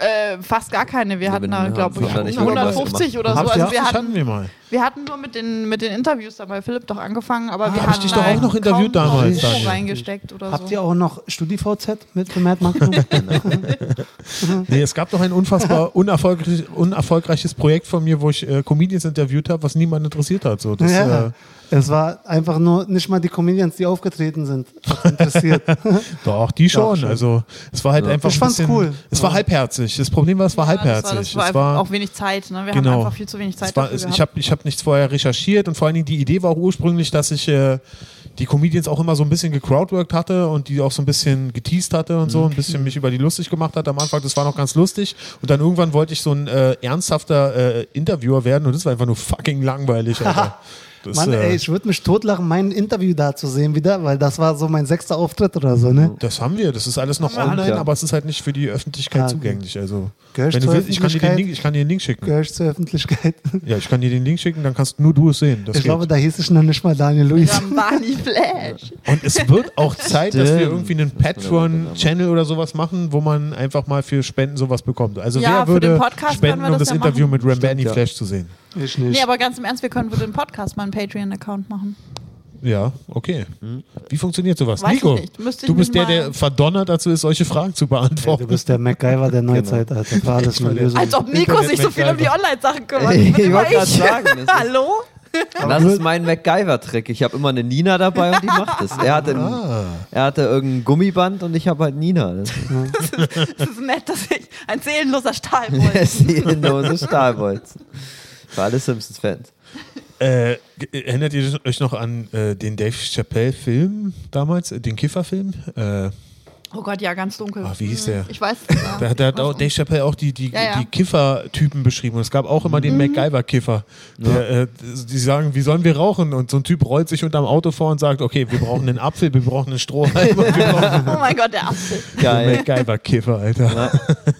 Äh, fast gar keine. Wir Ja, hatten da, glaube ich, wahrscheinlich irgendwas 150 oder so. Ihr Also wir das hatten wir mal. wir hatten nur mit den, mit den Interviews da bei Philipp doch angefangen, aber wir hab ich hatten dich doch da auch noch interviewt damals, Daniel. reingesteckt oder Habt so. ihr auch noch StudiVZ mit Marketing? Nee, es gab doch ein unfassbar unerfolgreich, unerfolgreiches Projekt von mir, wo ich äh, Comedians interviewt habe, was niemand interessiert hat. So, das, ja. äh, Es war einfach nur nicht mal die Comedians, die aufgetreten sind, interessiert. doch, die schon. schon. Also es war halt einfach Ich ein fand's bisschen, cool. Es war Ja. halbherzig. Das Problem war, es war Ja, das halbherzig. war, das war es einfach war auch wenig Zeit. Ne? Wir Genau. haben einfach viel zu wenig Zeit Es war, dafür ich habe ich hab nichts vorher recherchiert und vor allen Dingen die Idee war auch ursprünglich, dass ich äh, die Comedians auch immer so ein bisschen gecrowdworked hatte und die auch so ein bisschen geteased hatte und Mhm. so, ein bisschen mich über die lustig gemacht hat am Anfang. Das war noch ganz lustig. Und dann irgendwann wollte ich so ein äh, ernsthafter äh, Interviewer werden und das war einfach nur fucking langweilig. Das, Mann, äh, ey, ich würde mich totlachen, mein Interview da zu sehen wieder, weil das war so mein sechster Auftritt oder so, ne? das haben wir, das ist alles noch online, ja. aber es ist halt nicht für die Öffentlichkeit Ah, okay. zugänglich. Also, Gehörst wenn du zur willst, ich kann, dir den Öffentlichkeit? Link, ich kann dir den Link schicken. Gehör ich zur Öffentlichkeit. Ja, ich kann dir den Link schicken, dann kannst nur du es sehen. Das ich geht. glaube, da hieß ich noch nicht mal Daniel Luis. Barney Flash. Und es wird auch Zeit, dass wir Stimmt. irgendwie einen Patreon-Channel oder sowas machen, wo man einfach mal für Spenden sowas bekommt. Also Ja, wer für den würde Podcast spenden, um das das ja Interview machen. mit Rambani ja. Flash zu sehen? Ich nicht. Nee, aber ganz im Ernst, wir können für den Podcast mal einen Patreon-Account machen. Ja, okay. Wie funktioniert sowas? Weiß ich Nico, nicht. Müsste ich du bist der, der verdonnert dazu ist, solche Fragen zu beantworten. du bist der MacGyver der Neuzeit, Alter. Für alles eine Lösung. Als ob Nico Internet sich so viel um die. Online-Sachen kümmert. Ich Ich wollte ich. sagen, ist- Hallo? Das ist mein MacGyver-Trick. Ich habe immer eine Nina dabei und die macht es. Er hatte, ein, ah. er hatte irgendein Gummiband und ich habe halt Nina. Das Das ist nett, dass ich ein seelenloser Stahlbolzen. ist seelenlose Stahlbolzen. Für alle Simpsons-Fans. Äh, erinnert ihr euch noch an äh, den Dave Chappelle-Film damals, äh, den Kiffer-Film? Äh, Oh Gott, ja, ganz dunkel. Ah, wie hieß der? Ich weiß es Da, nicht. da hat auch Dave Chappelle auch die, die, Ja, ja. die Kiffer-Typen beschrieben. Und es gab auch immer den MacGyver-Kiffer. Der, äh, Die sagen, wie sollen wir rauchen? Und so ein Typ rollt sich unterm Auto vor und sagt, okay, wir brauchen einen Apfel, wir brauchen einen Strohhalm Oh mein Gott, der Apfel. Geil. MacGyver-Kiffer, Alter.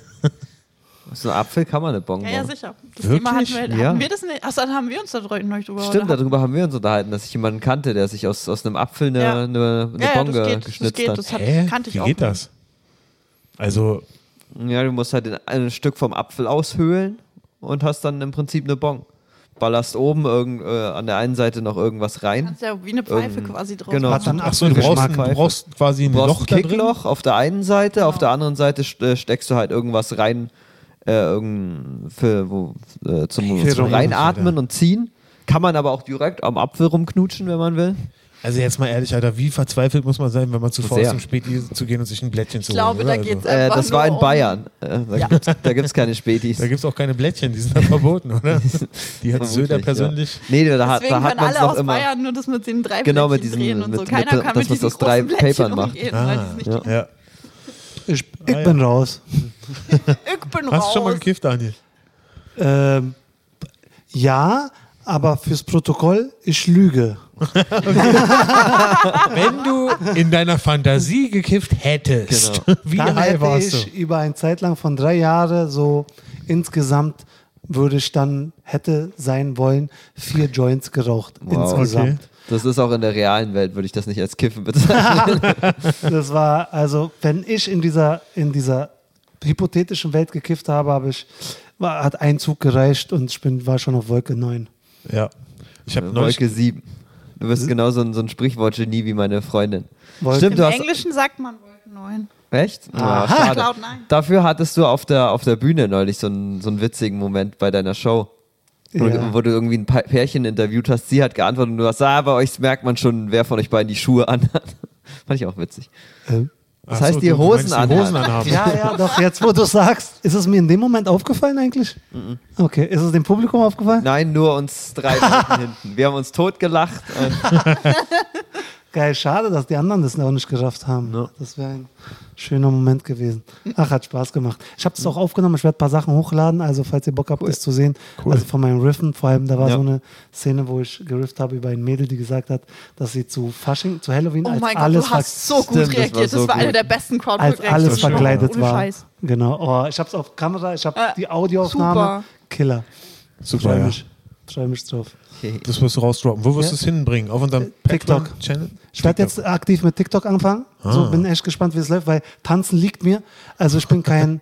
So ein Apfel kann man eine Bon Ja, ja, sicher. Das Wirklich? Thema hatten wir, Ja. hatten wir das nicht? Achso, dann haben wir uns da drü- noch drüber Stimmt, oder- darüber haben wir uns unterhalten, dass ich jemanden kannte, der sich aus, aus einem Apfel eine, Ja. eine, eine Ja, ja, Bon das ge- geht, das geschnitzt geht, hat. das hat, Hä? kannte ich Wie auch. geht nicht. das? Also, Ja, du musst halt ein, ein Stück vom Apfel aushöhlen und hast dann im Prinzip eine Bon. Ballerst oben irgend, äh, an der einen Seite noch irgendwas rein. Kannst ja wie eine Pfeife Irgend- quasi draus genau. Hat dann achso, du brauchst, Apfelgeschmack. du brauchst quasi ein Du brauchst Loch ein da drin. Kickloch auf der einen Seite, auf Genau. der anderen Seite äh, steckst du halt irgendwas rein, äh, irgend, für, wo, äh, zum, zum Reinatmen und ziehen. Kann man aber auch direkt am Apfel rumknutschen, wenn man will. Also jetzt mal ehrlich, Alter, wie verzweifelt muss man sein, wenn man zu faul ist, Sehr. um Späti zu gehen und sich ein Blättchen zu Ich holen? glaube, oder? da geht's Also, Äh, das war in um- Bayern. Äh, da Ja. gibt's da gibt's keine Spätis. da gibt es auch keine Blättchen, die sind da verboten, oder? Die hat Söder ja. persönlich. Nee, da da hat man es alle noch aus immer. Bayern nur das mit den drei Genau, mit Blättchen diesen- drehen und mit- so. mit- Keiner dass kann man mit es diesen aus drei großen Blättchen Papern es nicht Ah, ja. Ich, ich Ah, ja. bin raus. Ich bin Hast du schon mal raus. gekifft, Daniel? Ähm, ja, aber fürs Protokoll, ich lüge. Wenn du in deiner Fantasie gekifft hättest, Genau. wie Dann high hätte warst ich du? über eine Zeit lang von drei Jahren so insgesamt würde ich dann hätte sein wollen vier Joints geraucht Wow. insgesamt. Das ist auch in der realen Welt, würde ich das nicht als Kiffen bezeichnen. Das war also, wenn ich in dieser in dieser hypothetischen Welt gekifft habe, habe ich war, hat ein Zug gereicht und ich bin war schon auf Wolke 9. Ja. Ich habe neulich. Wolke 7. Du bist genauso ein, so ein Sprichwortgenie wie meine Freundin. Wolke- Stimmt, Im. Englischen sagt man Wolken 9. Echt? Ja, schade. Nine. Dafür hattest du auf der, auf der Bühne neulich so einen, so einen witzigen Moment bei deiner Show. Wo, Ja. du, wo du irgendwie ein Pärchen interviewt hast. Sie hat geantwortet und du hast, ah, bei euch merkt man schon, wer von euch beiden die Schuhe anhat. Fand ich auch witzig. Äh, Das Ach heißt, so, die Hosen meinst die Hosen anhaben. Ja, ja, doch, jetzt wo du sagst, ist es mir in dem Moment aufgefallen eigentlich? Okay, ist es dem Publikum aufgefallen? Nein, nur uns drei hinten. Wir haben uns totgelacht. Geil, schade, dass die anderen das auch nicht gerafft haben. Das wäre ein schöner Moment gewesen. Ach, hat Spaß gemacht. Ich habe das auch aufgenommen, ich werde ein paar Sachen hochladen, also falls ihr Bock habt, das zu sehen. Cool. Also von meinem Riffen, vor allem, da war Ja. so eine Szene, wo ich gerifft habe über ein Mädel, die gesagt hat, dass sie zu Fasching, zu Halloween Oh als mein Gott, alles du hast so gut Stimmt, das war reagiert. Das so war, eine der besten als Crowdwork-Reaktionen. alles verkleidet Ohne war. Scheiß. Genau. Oh, ich habe es auf Kamera, ich habe Äh, die Audioaufnahme. super. Killer. Super, Freue ja. mich. Freue mich drauf. Das wirst du rausdroppen. Wo wirst Ja. du es hinbringen? Auf unserem Äh, TikTok. Channel? Ich werde jetzt aktiv mit TikTok anfangen. So, Ah. bin echt gespannt, wie es läuft, weil Tanzen liegt mir. Also ich bin kein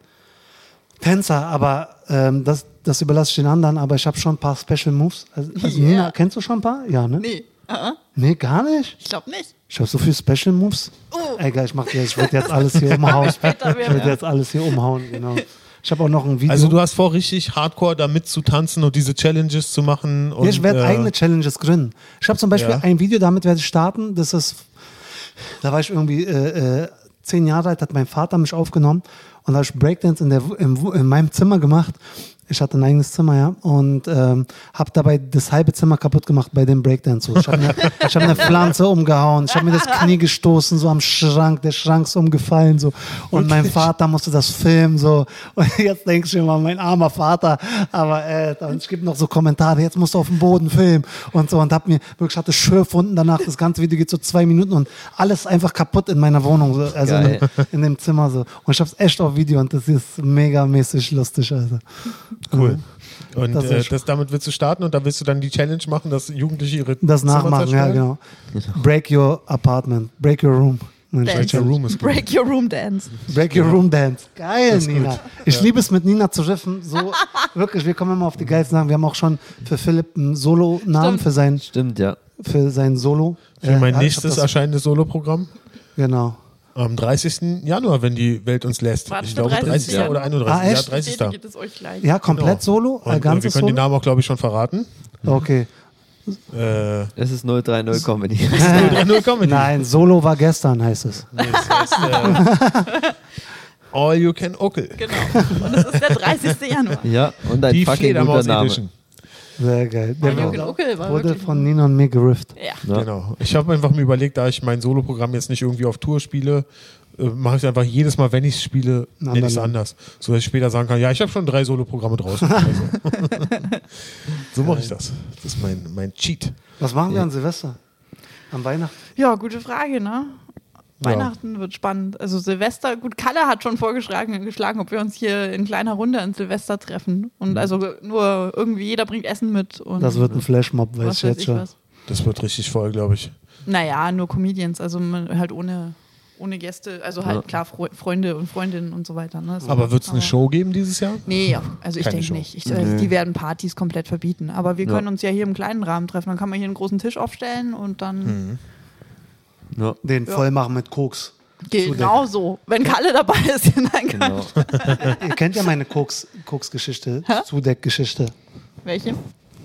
Tänzer, aber ähm, das, das überlasse ich den anderen. Aber ich habe schon ein paar Special Moves. Also, also Ja. Nina, kennst du schon ein paar? Ja, ne? Nee, uh Nee, gar nicht. ich glaube nicht. Ich habe so viele Special Moves. Oh. Egal, ich mach dir, ich werde jetzt alles hier umhauen. Ich werde jetzt alles hier umhauen, genau. Ich habe auch noch ein Video. Also du hast vor, richtig hardcore da mitzutanzen und diese Challenges zu machen. Und, Ja, ich werde äh, eigene Challenges gründen. Ich habe zum Beispiel Ja. ein Video, damit werde ich starten. Das ist, da war ich irgendwie äh, äh, zehn Jahre alt, hat mein Vater mich aufgenommen und da habe ich Breakdance in, der, im, in meinem Zimmer gemacht. Ich hatte ein eigenes Zimmer, ja, und ähm, habe dabei das halbe Zimmer kaputt gemacht bei dem Breakdance. Ich habe eine, ich hab eine Pflanze umgehauen, ich habe mir das Knie gestoßen, so am Schrank, der Schrank ist umgefallen, so. Und mein Vater musste das filmen, so. Und jetzt denke ich immer, mein armer Vater, aber äh, und es gibt noch so Kommentare, jetzt musst du auf dem Boden filmen und so. Und hab mir wirklich, hatte Schürfwunden danach, das ganze Video geht so zwei Minuten und alles einfach kaputt in meiner Wohnung, so. also in, in dem Zimmer so. Und ich habe es echt auf Video und das ist megamäßig lustig, also. Cool. Und Das äh, das damit willst du starten und da willst du dann die Challenge machen, dass Jugendliche ihre Das Zimmer nachmachen, ja, genau. Break your apartment, break your room. Mensch, Dance. Your Room ist gut. Break your room dance. Break your room dance. Geil, Nina. Ich liebe es mit Nina zu riffen. So, wirklich, wir kommen immer auf die geilsten Sachen. Wir haben auch schon für Philipp einen Solo-Namen für sein, Stimmt, ja. für sein Solo. Für Äh, mein ja, hab nächstes erscheinendes Soloprogramm Genau. Am 30. Januar, wenn die Welt uns lässt. War das ich glaube 30. 30. oder 31. Ah, echt? Ja, 30. Bestätigt es euch gleich. Ja, komplett Genau. Solo? Und, Äh, wir können den Solo? Namen auch, glaube ich, schon verraten. Okay. Äh, Es ist 030 Comedy. 030 Comedy. Nein, Solo war gestern, heißt es. Nee, das heißt, äh, All You Can Ockel. Genau. Und es ist der 30. Januar. ja, und ein Die fucking guter Name. Edition. Sehr geil. Der You wurde- Can Ockel war wurde von Nina und mir gerifft. Ja. Ja. Genau. Ich habe einfach mir überlegt, da ich mein Soloprogramm jetzt nicht irgendwie auf Tour spiele, äh, mache ich einfach jedes Mal, wenn ich es spiele, nenne ich es anders. So dass ich später sagen kann, ja, ich habe schon drei Solo-Programme draußen. Also. so mache ich das. Das ist mein, mein Cheat. Was machen wir an Silvester? Am Weihnachten? Ja, gute Frage, ne? Weihnachten wird spannend. Also Silvester, gut, Kalle hat schon vorgeschlagen, geschlagen, ob wir uns hier in kleiner Runde an Silvester treffen. Und also nur irgendwie jeder bringt Essen mit. Und Das wird ein Flashmob, weiß ich jetzt schon. Das wird richtig voll, glaube ich. Naja, nur Comedians, also man, halt ohne, ohne Gäste, also halt Ja. klar Fre Freunde und Freundinnen und so weiter. Ne? Aber wird es eine Show geben dieses Jahr? Nee, ja, also ich denke nicht. Ich, also Die werden Partys komplett verbieten. Aber wir Ja. können uns ja hier im kleinen Rahmen treffen. Dann kann man hier einen großen Tisch aufstellen und dann Mhm. Ja, Den Ja. voll machen mit Koks. genau so. Wenn Kalle dabei ist, dann kann. genau. Ihr kennt ja meine Koks- Koks-Geschichte, Hä? Zudeck-Geschichte. Welche?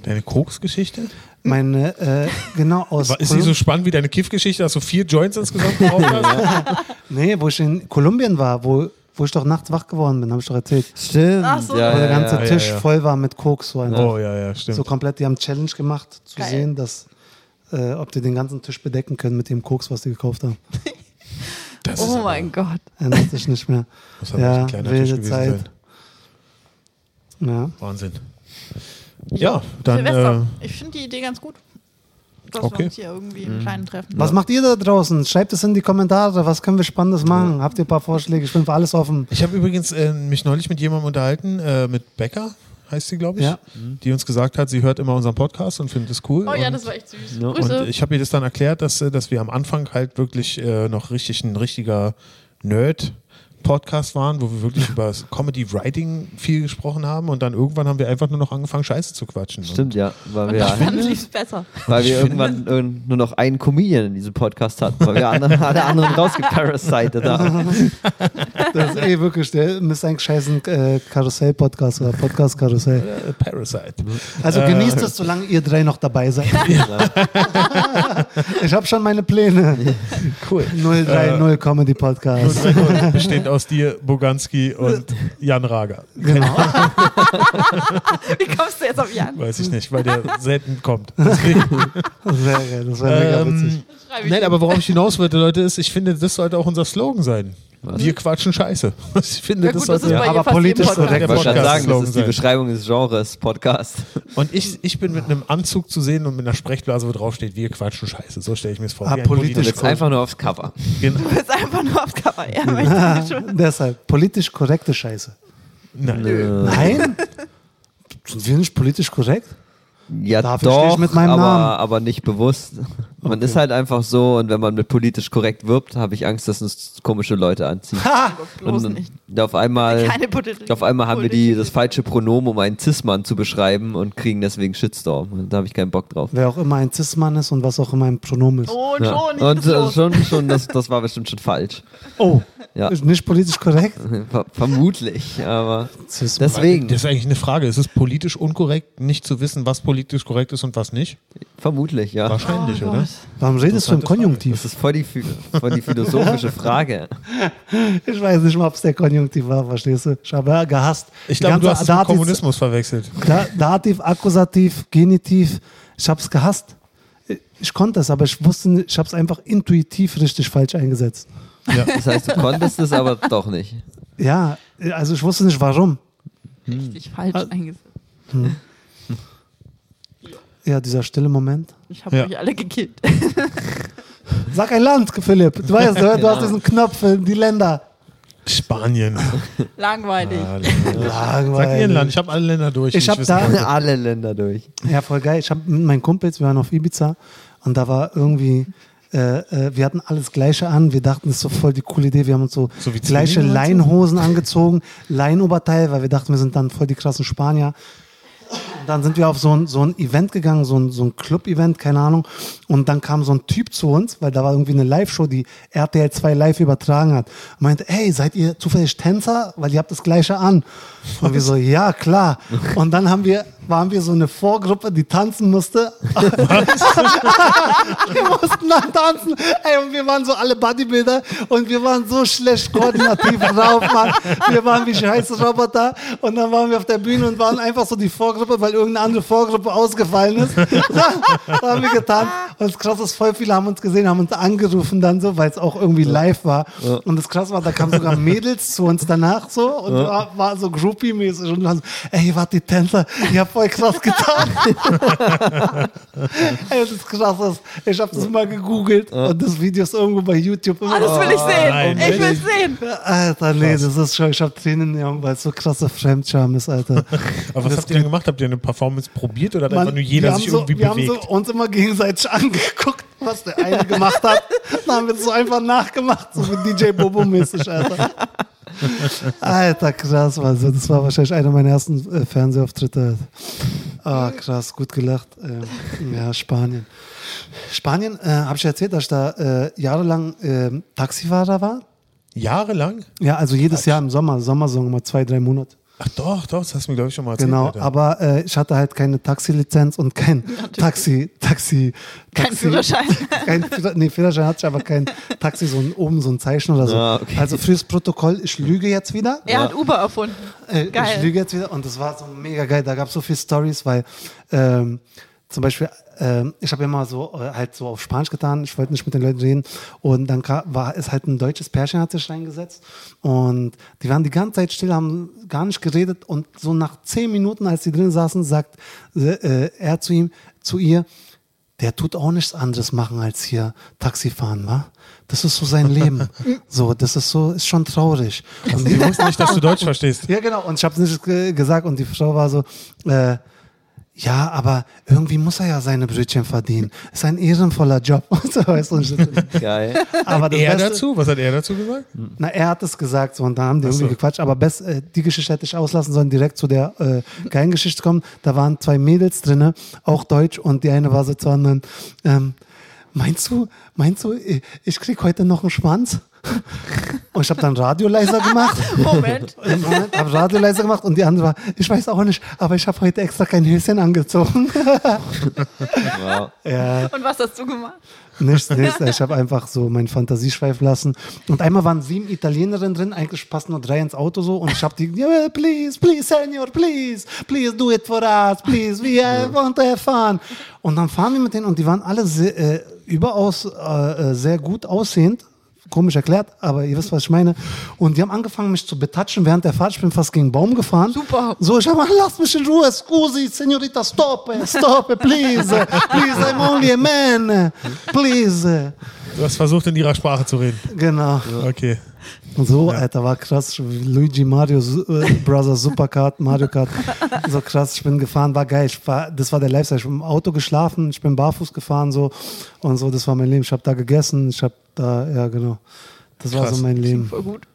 Deine Koks-Geschichte? Meine, äh, genau aus. Ist sie so spannend wie deine Kiff-Geschichte, dass du vier Joints insgesamt geraucht hast? Nee, wo ich in Kolumbien war, wo, wo ich doch nachts wach geworden bin, habe ich doch erzählt. Stimmt. Ach so. ja, wo der ganze ja. ja, Tisch ja. voll war mit Koks. So, einfach. Oh ja, ja, stimmt. so komplett, die haben Challenge gemacht, zu Geil. sehen, dass, äh, ob die den ganzen Tisch bedecken können mit dem Koks, was die gekauft haben. Das Oh mein Gott. Erinnert sich nicht mehr. echt Ja, ein kleiner wilde Tisch gewesen Zeit. sein. Ja. Wahnsinn. Ja, dann Silvester. äh, ich finde die Idee ganz gut. Dass Okay. wir uns hier irgendwie im Kleinen treffen. Was macht ihr da draußen? Schreibt es in die Kommentare. Was können wir Spannendes machen? Habt ihr ein paar Vorschläge? Ich bin für alles offen. ich habe übrigens äh, mich neulich mit jemandem unterhalten, äh, mit Becker heißt sie, glaube ich, Ja. die uns gesagt hat, sie hört immer unseren Podcast und findet es cool. Oh ja, und, das war echt süß. Ja. Grüße. Und ich habe ihr das dann erklärt, dass, äh, dass wir am Anfang halt wirklich äh, noch richtig ein richtiger Nerd Podcast waren, wo wir wirklich über das Comedy Writing viel gesprochen haben und dann irgendwann haben wir einfach nur noch angefangen Scheiße zu quatschen. Stimmt, ja. Weil und wir, fand es besser. weil wir irgendwann irgend- nur noch einen Comedian in diesem Podcast hatten, weil wir andere, alle anderen rausgeparasitet haben. Das ist eh wirklich, der müsste eigentlich scheißen äh, Karussell-Podcast oder Podcast-Karussell. Äh, Parasite. Also genießt es, solange ihr drei noch dabei seid. ich habe schon meine Pläne. Cool. 030 Comedy Podcast. Bestehend aus dir, Boganski und Jan Rager. Genau. Wie kommst du jetzt auf Jan? Weiß ich nicht, weil der selten kommt. Deswegen, Sehr geil, das wäre mega witzig. ähm, ich nein, aber worauf ich hinaus wollte, Leute, ist, ich finde, das sollte auch unser Slogan sein. Wir quatschen Scheiße. Ich finde, Ja, das gut, das ist bei aber politisch korrekt. Ich sagen, das ist die. Beschreibung des Genres Podcast. Und ich, ich bin mit einem Anzug zu sehen und mit einer Sprechblase, wo drauf steht, wir quatschen Scheiße. So stelle ich mir es vor. Ah, politisch jetzt einfach nur aufs Cover. Genau. Du bist einfach nur aufs Cover. Er möchte nicht schon. Deshalb, politisch korrekte Scheiße. Nein. Nein? Sind wir nicht politisch korrekt? Ja, Dafür stehe doch, ich mit meinem aber, Namen. aber nicht bewusst. Man ist halt einfach so und wenn man mit politisch korrekt wirbt, habe ich Angst, dass uns komische Leute anziehen. Bloß und nicht. auf einmal, auf einmal haben wir die, das falsche Pronomen, um einen Cis-Mann zu beschreiben und kriegen deswegen Shitstorm. Und da habe ich keinen Bock drauf. Wer auch immer ein Cis-Mann ist und was auch immer ein Pronomen ist. Oh, und Ja. schon. Und äh, schon, schon das, das war bestimmt schon falsch. Oh, Ja. ist nicht politisch korrekt? Ver vermutlich, aber deswegen, Das ist eigentlich eine Frage. Ist es politisch unkorrekt, nicht zu wissen, was politisch korrekt ist und was nicht? vermutlich, ja. Wahrscheinlich, Oh oder? Gott. Warum redest du im Frage. Konjunktiv? Das ist voll die, voll die philosophische Frage. Ich weiß nicht mal, ob es der Konjunktiv war, verstehst du? Ich habe gehasst. Ich glaube, du hast es mit Dativ- Kommunismus verwechselt. Da, Dativ, Akkusativ, Genitiv. Ich habe es gehasst. Ich konnte es, aber ich wusste, nicht- ich habe es einfach intuitiv richtig falsch eingesetzt. Ja. Das heißt, du konntest es aber doch nicht. Ja, also ich wusste nicht warum. Richtig falsch Ah. eingesetzt. Ja, dieser stille Moment. Ich habe Ja. euch alle gekillt. Sag ein Land, Philipp. Du weißt, du, du hast diesen Knopf für die Länder. Spanien. Langweilig. Sag Irland. Ich habe alle Länder durch. Ich hab wissen da- wollte. Alle Länder durch. Ja, voll geil. Ich habe mit meinen Kumpels, wir waren auf Ibiza und da war irgendwie, äh, äh, wir hatten alles Gleiche an. Wir dachten, das ist so voll die coole Idee. Wir haben uns so, So wie gleiche? Leinhosen angezogen, Leinoberteil, weil wir dachten, wir sind dann voll die krassen Spanier. Und dann sind wir auf so ein, so ein Event gegangen, so ein, so ein Club-Event, keine Ahnung. Und dann kam so ein Typ zu uns, weil da war irgendwie eine Live-Show, die RTL 2 live übertragen hat. Und meinte, hey, seid ihr zufällig Tänzer? Weil ihr habt das Gleiche an. Und wir so, ja, klar. Und dann haben wir waren wir so eine Vorgruppe, die tanzen musste. wir mussten dann tanzen. Ey, und wir waren so alle Bodybuilder und wir waren so schlecht koordinativ drauf, Mann. Wir waren wie scheiße Roboter und dann waren wir auf der Bühne und waren einfach so die Vorgruppe, weil irgendeine andere Vorgruppe ausgefallen ist. da, haben wir getanzt und das Krasse ist, voll viele haben uns gesehen, haben uns angerufen dann so, weil es auch irgendwie live war. Und das Krasse war, da kamen sogar Mädels zu uns danach so und war, war so Groupie-mäßig und waren so, ey, ihr wart die Tänzer, ihr habt voll krass getan. ey, das ist krass. Das, ich habe das mal gegoogelt und das Video ist irgendwo bei YouTube. Ah, das will ich sehen. nein, ich will sehen. Alter, nee, das ist schon, ich hab Tränen in den Augen, weil es so krasse Fremdscham ist, Alter. Aber was habt ihr denn gemacht? Habt ihr eine Performance probiert oder hat einfach nur jeder wir sich so, irgendwie wir bewegt? haben so uns immer gegenseitig angeguckt, was der eine gemacht hat. Dann haben wir es so einfach nachgemacht, so wie DJ Bobo-mäßig, Alter. Alter, krass, also das war wahrscheinlich einer meiner ersten äh, Fernsehauftritte. Ah, krass, gut gelacht. Ähm, ja, Spanien. Spanien, äh, habe ich erzählt, dass ich da äh, jahrelang äh, Taxifahrer war? Jahrelang? Ja, also jedes Jahr im Sommer, Sommersaison mal zwei, drei Monate. Ach doch, doch, das hast du mir, glaube ich, schon mal erzählt. Genau, Alter. aber äh, ich hatte halt keine Taxilizenz und kein Taxi, Taxi, Kein Taxi Führerschein. Kein Führer, nee, Führerschein hatte ich, aber kein Taxi, so ein, oben so ein Zeichen oder so. Ah, okay. Also fürs Protokoll, ich lüge jetzt wieder. Er hat Uber erfunden. Äh, Geil. Ich lüge jetzt wieder und das war so mega geil. Da gab es so viele Stories, weil ähm, zum Beispiel, ich habe immer so äh, halt so auf Spanisch getan, ich wollte nicht mit den Leuten reden und dann war es halt ein deutsches Pärchen hat sich reingesetzt und die waren die ganze Zeit still, haben gar nicht geredet und so nach zehn Minuten, als die drin saßen, sagt äh, er zu ihm, zu ihr, der tut auch nichts anderes machen als hier Taxi fahren, wa? Das ist so sein Leben. so, das ist so, ist schon traurig. Und Die wussten nicht, dass du Deutsch verstehst. ja, genau. Und ich habe es nicht ge- gesagt und die Frau war so, äh, ja, aber irgendwie muss er ja seine Brötchen verdienen. Ist ein ehrenvoller Job. Und so, weißt du, und ich- Geil. aber das Er Beste, dazu? Was hat er dazu gesagt? Na, er hat es gesagt so, und dann haben die Ach so. irgendwie gequatscht. Aber best, äh, die Geschichte hätte ich auslassen sollen, direkt zu der äh, geilen Geschichte kommen. Da waren zwei Mädels drinne, auch Deutsch, und die eine war so zu anderen, ähm, meinst du, meinst du, ich, ich krieg heute noch einen Schwanz? Und ich habe dann Radio leiser gemacht. Moment. Moment, hab Radio leiser gemacht und die andere war, ich weiß auch nicht, aber ich habe heute extra kein Höschen angezogen. Wow. ja, Und was hast du gemacht? nichts, nichts. Ich habe einfach so meine Fantasie schweifen lassen. Und einmal waren sieben Italienerinnen drin, eigentlich passen nur drei ins Auto so und ich habe die, yeah, please, please, Senior, please, please do it for us, please, we uh, want to have fun. Und dann fahren wir mit denen und die waren alle sehr, äh, überaus äh, äh, sehr gut aussehend. Komisch erklärt, aber ihr wisst, was ich meine. Und die haben angefangen, mich zu betatschen während der Fahrt. Ich bin fast gegen einen Baum gefahren. Super. So, ich habe gesagt, lass mich in Ruhe. Scusi, Senorita, stop, stop, please. Please, I'm only a man. Please. Du hast versucht, in ihrer Sprache zu reden. Genau. Okay. So, Alter, war krass. Luigi Mario äh, Brothers Superkart, Mario Kart. So krass, ich bin gefahren, war geil. Ich war, das war der Lifestyle. Ich bin im Auto geschlafen, ich bin barfuß gefahren so und so, das war mein Leben. Ich habe da gegessen, ich habe da, ja genau. Das war Krass. so mein Leben. Voll gut.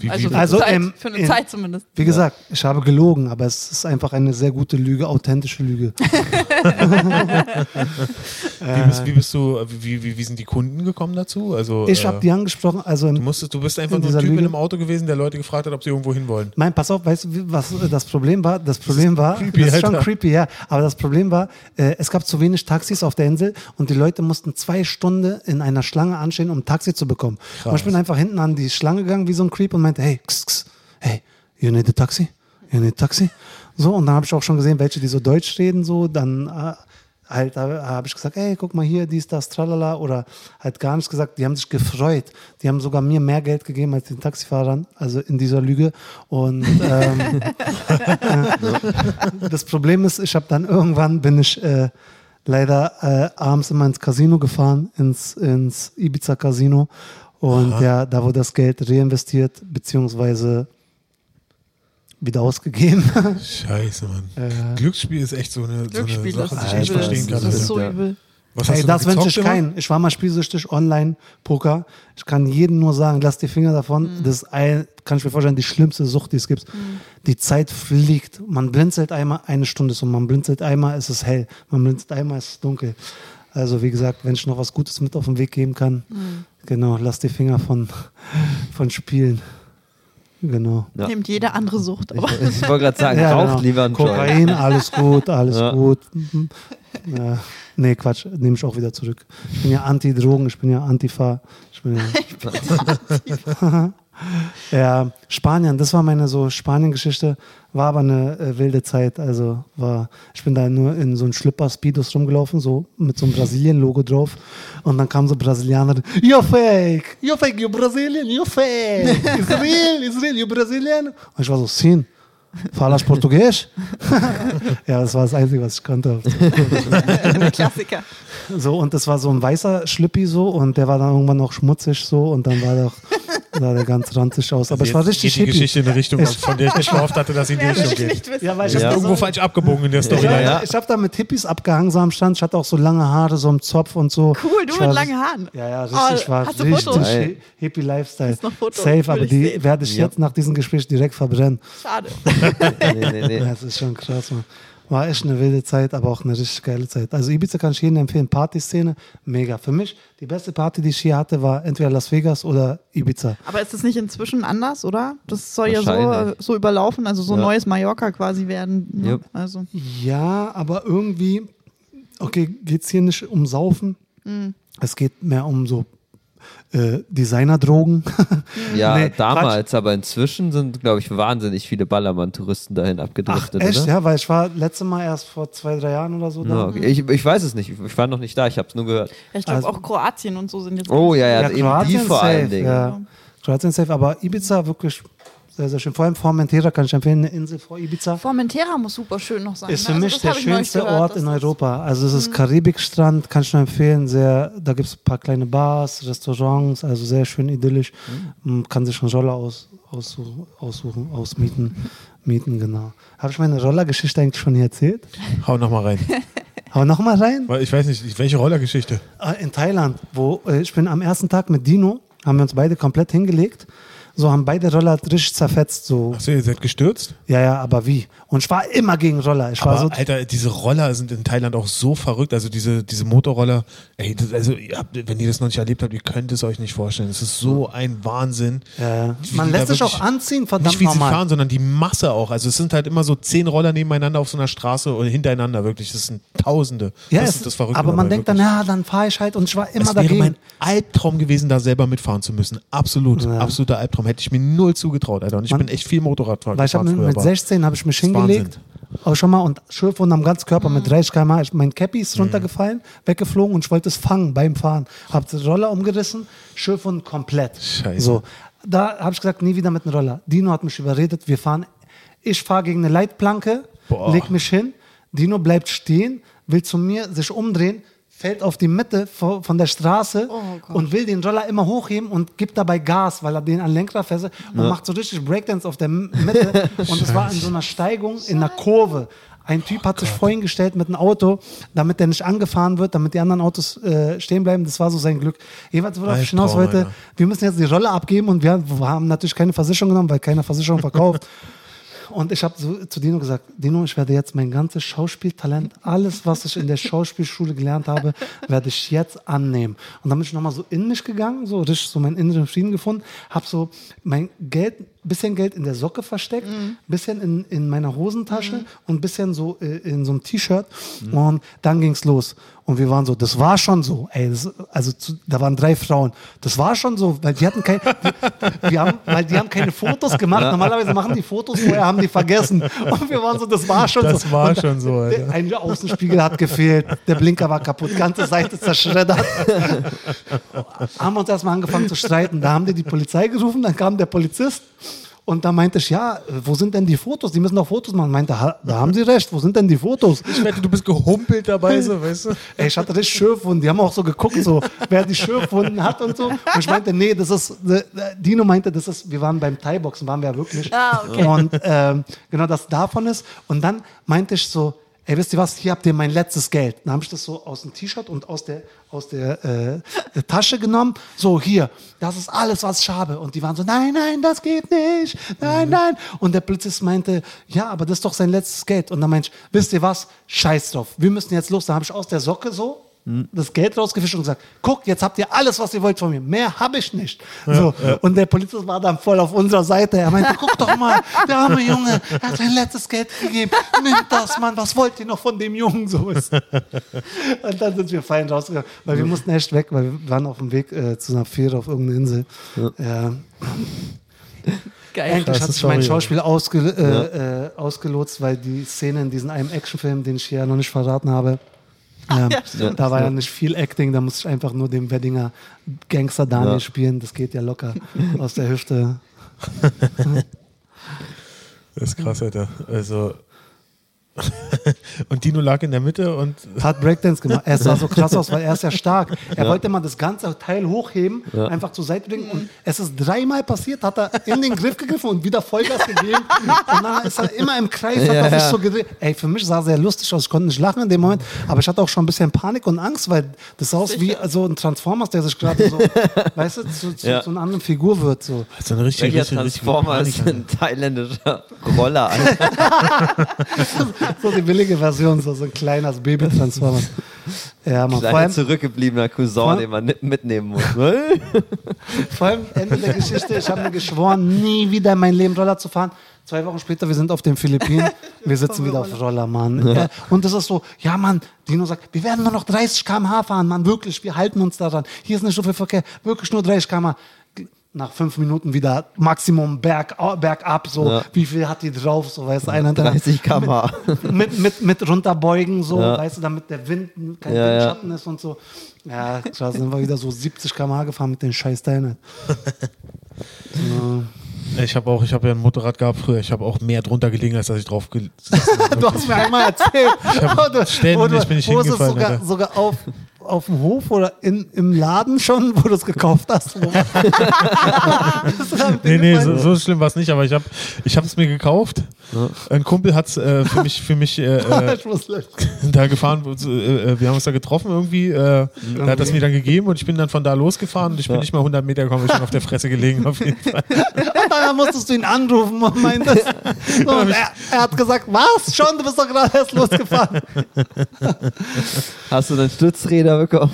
Wie, Also, wie, für, Also, eine Zeit, ähm, für eine in- Zeit zumindest. Wie gesagt, ich habe gelogen, aber es ist einfach eine sehr gute Lüge, authentische Lüge. wie, bist, wie bist du, wie, wie, wie sind die Kunden gekommen dazu? Also, Ich äh, habe die angesprochen, also du, im, musstest, du bist einfach in nur ein dieser Typ in Lüge- einem Auto gewesen, der Leute gefragt hat, ob sie irgendwo hinwollen. Nein, pass auf, weißt du, was äh, das Problem war? Das Problem war, creepy, das ist schon Alter. creepy, ja, aber das Problem war, äh, es gab zu wenig Taxis auf der Insel und die Leute mussten zwei Stunden in einer Schlange anstehen, um ein Taxi zu bekommen. Und ich bin einfach hinten an die Schlange gegangen wie so ein Creep und meinte, hey, x, x, hey, you need a taxi? You need a taxi? So, und dann habe ich auch schon gesehen, welche, die so Deutsch reden, so, dann äh, halt habe ich gesagt, hey, guck mal hier, dies, das, tralala, oder halt gar nichts gesagt. Die haben sich gefreut. Die haben sogar mir mehr Geld gegeben als den Taxifahrern, also in dieser Lüge. Und ähm, äh, das Problem ist, ich habe dann irgendwann bin ich äh, leider äh, abends immer ins Casino gefahren, ins, ins Ibiza Und ja, da wurde das Geld reinvestiert, beziehungsweise wieder ausgegeben. Scheiße, Mann. Glücksspiel ist echt so eine, so eine Sache, ist die ich nicht verstehen kann. Das ist so übel. Was hast Ey, du das wünsche ich keinen. Ich war mal spielsüchtig Online-Poker. Ich kann jedem nur sagen, lass die Finger davon. Das ist, ein, kann ich mir vorstellen, die schlimmste Sucht, die es gibt. Die Zeit fliegt. Man blinzelt einmal, eine Stunde ist um. Man blinzelt einmal, ist es hell. Man blinzelt einmal, ist es dunkel. Also wie gesagt, wenn ich noch was Gutes mit auf den Weg geben kann, genau, lass die Finger von, von Spielen. Genau. Ja. Nimmt jede andere Sucht. Aber Ich wollte gerade sagen, Ja, raucht genau. lieber einen. Kokain, alles gut, alles Ja. gut. Ja. Nee, Quatsch, nehme ich auch wieder zurück. Ich bin ja Anti-Drogen, ich bin ja Antifa. Ich bin ja, ja, Spanien, das war meine so Spanien-Geschichte, war aber eine äh, wilde Zeit. Also war, ich bin da nur in so einem Schlipper Speedos rumgelaufen, so mit so einem Brasilien-Logo drauf. Und dann kamen so Brasilianer, you're fake, you're fake, you're Brazilian, you're fake. It's real, it's real, you're Brazilian. Und ich war so, sim, falas Portugiesisch? ja, das war das Einzige, was ich konnte. Klassiker. So, und das war so ein weißer Schlippi so und der war dann irgendwann noch schmutzig so und dann war doch sah der ganz ranzig aus. Aber ich war Jetzt richtig geht die hippie. Geschichte in eine Richtung, von der ich nicht gehofft hatte, dass sie in die Richtung geht. Ja, weil ich Ja. habe hab irgendwo falsch abgebogen in der Story. ja, Ja. Ich habe da mit Hippies abgehangen so am Stand. Ich hatte auch so lange Haare, so im Zopf und so. Cool, du ich mit war, langen Haaren. Ja, ja, richtig. Oh, ich war hast du richtig Fotos? Geil. Hippie Lifestyle. Hast noch Fotos? Safe, Will aber die sehen. werde ich Ja. jetzt nach diesem Gespräch direkt verbrennen. Schade. Nee, nee, nee. Das ist schon krass, man. War echt eine wilde Zeit, aber auch eine richtig geile Zeit. Also Ibiza kann ich jedem empfehlen. Partyszene, mega. Für mich, die beste Party, die ich hier hatte, war entweder Las Vegas oder Ibiza. Aber ist das nicht inzwischen anders, oder? Das soll ja so, Wahrscheinlich. so überlaufen, also so Ja. neues Mallorca quasi werden. Ne? Jupp. Also Ja, aber irgendwie, okay, geht es hier nicht um Saufen. Mhm. Es geht mehr um so äh, Designerdrogen. Ja, Nee, damals, aber inzwischen sind, glaube ich, wahnsinnig viele Ballermann-Touristen dahin Ach, abgedriftet, echt? oder? Ja, weil ich war letzte Mal erst vor zwei, drei Jahren oder so Ja, da. okay. ich, ich weiß es nicht, ich war noch nicht da, ich habe es nur gehört. ja, ich glaube Also- auch Kroatien und so sind jetzt. Oh ja, ja, Ja, eben die Kroatien vor safe, allen Dingen. Ja. Kroatien safe, aber Ibiza wirklich sehr, sehr schön. Vor allem Formentera kann ich empfehlen, eine Insel vor Ibiza. Formentera muss super schön noch sein. Ist ne? für mich das der schönste gehört, Ort in Europa. Also es ist Karibikstrand, kann ich nur empfehlen. Sehr, da gibt es ein paar kleine Bars, Restaurants, also sehr schön idyllisch. Man kann sich eine Roller aus, aussuchen, aussuchen, ausmieten, mieten, genau. Habe ich meine Rollergeschichte eigentlich schon hier erzählt? Hau nochmal rein. Aber noch mal rein. Weil ich weiß nicht, welche Rollergeschichte. Äh, In Thailand, wo äh, ich bin am ersten Tag mit Dino, haben wir uns beide komplett hingelegt. So haben beide Roller richtig zerfetzt. So. Achso, ihr seid gestürzt? Ja, ja, aber wie? Und ich war immer gegen Roller. Ich war Aber so, Alter, diese Roller sind in Thailand auch so verrückt. Also diese, diese Motorroller, ey, das, also ihr habt, wenn ihr das noch nicht erlebt habt, ihr könnt es euch nicht vorstellen. Es ist so ein Wahnsinn. Ja. Man lässt sich auch anziehen, verdammt Nicht wie sie normal. fahren, sondern die Masse auch. Also es sind halt immer so zehn Roller nebeneinander auf so einer Straße oder hintereinander wirklich. Das sind Tausende. Ja, das es, ist das Verrückte. aber man denkt dann, wirklich. ja, dann fahre ich halt und ich war immer es wäre dagegen. mein Albtraum gewesen, da selber mitfahren zu müssen. Absolut, Ja. absoluter Albtraum. Hätte ich mir null zugetraut, Alter. Und ich Man- bin echt viel Motorrad Weil ich hab gefahren mit, früher, mit aber 16 habe ich mich hingelegt. Auch schon mal und Schürfwunden am ganzen Körper Mhm. mit 30 km. Ich, mein Cappy ist runtergefallen, weggeflogen und ich wollte es fangen beim Fahren. Hab den Roller umgerissen, Schürfwunden komplett. Scheiße. So, da habe ich gesagt, nie wieder mit dem Roller. Dino hat mich überredet, wir fahren. Ich fahre gegen eine Leitplanke, Boah. leg mich hin. Dino bleibt stehen, will zu mir sich umdrehen, fällt auf die Mitte vo- von der Straße Oh Gott. und will den Roller immer hochheben und gibt dabei Gas, weil er den an Lenkrad fesselt und macht so richtig Breakdance auf der Mitte. und es war in so einer Steigung in einer Kurve. Ein Typ hat sich vorhin gestellt mit einem Auto, damit der nicht angefahren wird, damit die anderen Autos äh, stehen bleiben. Das war so sein Glück. Jeweils, worauf ich hinaus wollte, Alter. wir müssen jetzt die Rolle abgeben und wir, wir haben natürlich keine Versicherung genommen, weil keiner Versicherung verkauft. Und ich habe so zu Dino gesagt, Dino, ich werde jetzt mein ganzes Schauspieltalent, alles, was ich in der Schauspielschule gelernt habe, werde ich jetzt annehmen. Und dann bin ich nochmal so in mich gegangen, so richtig so meinen inneren Frieden gefunden, habe so mein Geld, bisschen Geld in der Socke versteckt, bisschen in, in meiner Hosentasche und bisschen so äh, in so einem T-Shirt. Und dann ging's los. Und wir waren so, das war schon so. Ey, das, also zu, da waren drei Frauen. Das war schon so, weil die hatten kein, wir, wir haben, weil die haben keine Fotos gemacht. Normalerweise machen die Fotos, vorher haben die vergessen. Und wir waren so, das war schon Das so. war Und schon so, Alter. Ein Außenspiegel hat gefehlt, der Blinker war kaputt, ganze Seite zerschreddert. haben wir uns erstmal angefangen zu streiten. Da haben die die Polizei gerufen, dann kam der Polizist. Und da meinte ich, ja, wo sind denn die Fotos? Die müssen doch Fotos machen. Meinte, da haben sie recht, wo sind denn die Fotos? Ich wette, du bist gehumpelt dabei, so, weißt du? Ey, ich hatte richtig Schürfwunden. Die haben auch so geguckt, so, wer die Schürfwunden hat und so. Und ich meinte, nee, das ist, äh, Dino meinte, das ist, wir waren beim Thai-Boxen, waren wir ja wirklich. Ah, okay. Und ähm, genau das davon ist. Und dann meinte ich so, ey, wisst ihr was, hier habt ihr mein letztes Geld. Dann habe ich das so aus dem T-Shirt und aus der, aus der, äh, der Tasche genommen. So, hier, das ist alles, was ich habe. Und die waren so, nein, nein, das geht nicht. Nein, nein. Und der Polizist meinte, ja, aber das ist doch sein letztes Geld. Und dann meinte ich, wisst ihr was, scheiß drauf. Wir müssen jetzt los. Dann habe ich aus der Socke so das Geld rausgefischt und gesagt, guck, jetzt habt ihr alles, was ihr wollt von mir. Mehr habe ich nicht. so. Und der Polizist war dann voll auf unserer Seite. Er meinte, guck doch mal, der arme Junge, er hat sein letztes Geld gegeben. Nimmt das, Mann, was wollt ihr noch von dem Jungen? So ist. Und dann sind wir fein rausgegangen, weil wir mussten echt weg, weil wir waren auf dem Weg äh, zu einer Fähre auf irgendeiner Insel. Ja. Geil. Eigentlich hat sich mein. Schauspiel ausge, äh, äh, ausgelotst, weil die Szene in diesem einem Actionfilm, den ich hier ja noch nicht verraten habe, ähm, ja, da war ja nicht viel Acting, da musste ich einfach nur den Weddinger Gangster Daniel Ja. spielen. Das geht ja locker aus der Hüfte. Das ist krass, Alter. Also. Und Dino lag in der Mitte und Hat Breakdance gemacht. Er sah so krass aus, weil er ist ja stark. Er wollte mal das ganze Teil hochheben, einfach zur Seite bringen. Und es ist dreimal passiert, hat er in den Griff gegriffen und wieder Vollgas gegeben. Und dann ist er immer im Kreis, hat er sich so gedreht. Ey, für mich sah er sehr lustig aus. Ich konnte nicht lachen in dem Moment, aber ich hatte auch schon ein bisschen Panik und Angst, weil das sah aus wie so ein Transformers, der sich gerade so, weißt du, zu, zu, Ja. zu einer anderen Figur wird. So. so eine richtige, Welcher richtige, richtige Transformer ist Panik, ein thailändischer Roller? So die billige Version, so, so ein kleines Baby-Transformer. Ja, man. Vor Kleiner allem, zurückgebliebener Cousin, Vor- den man mitnehmen muss. Vor allem Ende der Geschichte, ich habe mir geschworen, nie wieder in mein Leben Roller zu fahren. Zwei Wochen später, wir sind auf den Philippinen, wir sitzen wieder auf Roller, Mann. Ja. Und das ist so, ja Mann, Dino sagt, wir werden nur noch 30 km/h fahren, Mann, wirklich, wir halten uns daran. Hier ist nicht so viel Verkehr, wirklich nur 30 km/h. Nach fünf Minuten wieder Maximum berg, bergab, so, Ja. wie viel hat die drauf, so, weißt du, einer hinter- 30 km/h. mit, mit, mit runterbeugen, so, Ja. weißt du, damit der Wind kein Ja, ja. Windschatten ist und so. Ja, krass, sind wir wieder so 70 km/h gefahren mit den scheiß Teilen. Ich habe auch, ich habe ja ein Motorrad gehabt früher. Ich habe auch mehr drunter gelegen, als dass ich drauf gesessen habe. Du hast mir einmal erzählt. hab wo du- ständig wo du- bin ich wo ist es hingefallen, sogar, sogar auf, auf dem Hof oder in, im Laden schon, wo du es gekauft hast. Nee, nee, so, so schlimm war es nicht, aber ich habe ich es mir gekauft. Ein Kumpel hat es äh, für mich, für mich äh, äh, da gefahren. Äh, äh, wir haben uns da getroffen irgendwie. Äh, der hat das mir dann gegeben und ich bin dann von da losgefahren und ich bin nicht mal 100 Meter gekommen, ich bin auf der Fresse gelegen. Auf jeden Fall. Da musstest du ihn anrufen und meintest. Und er, er hat gesagt, was? Schon, du bist doch gerade erst losgefahren. Hast du dann Stützräder bekommen?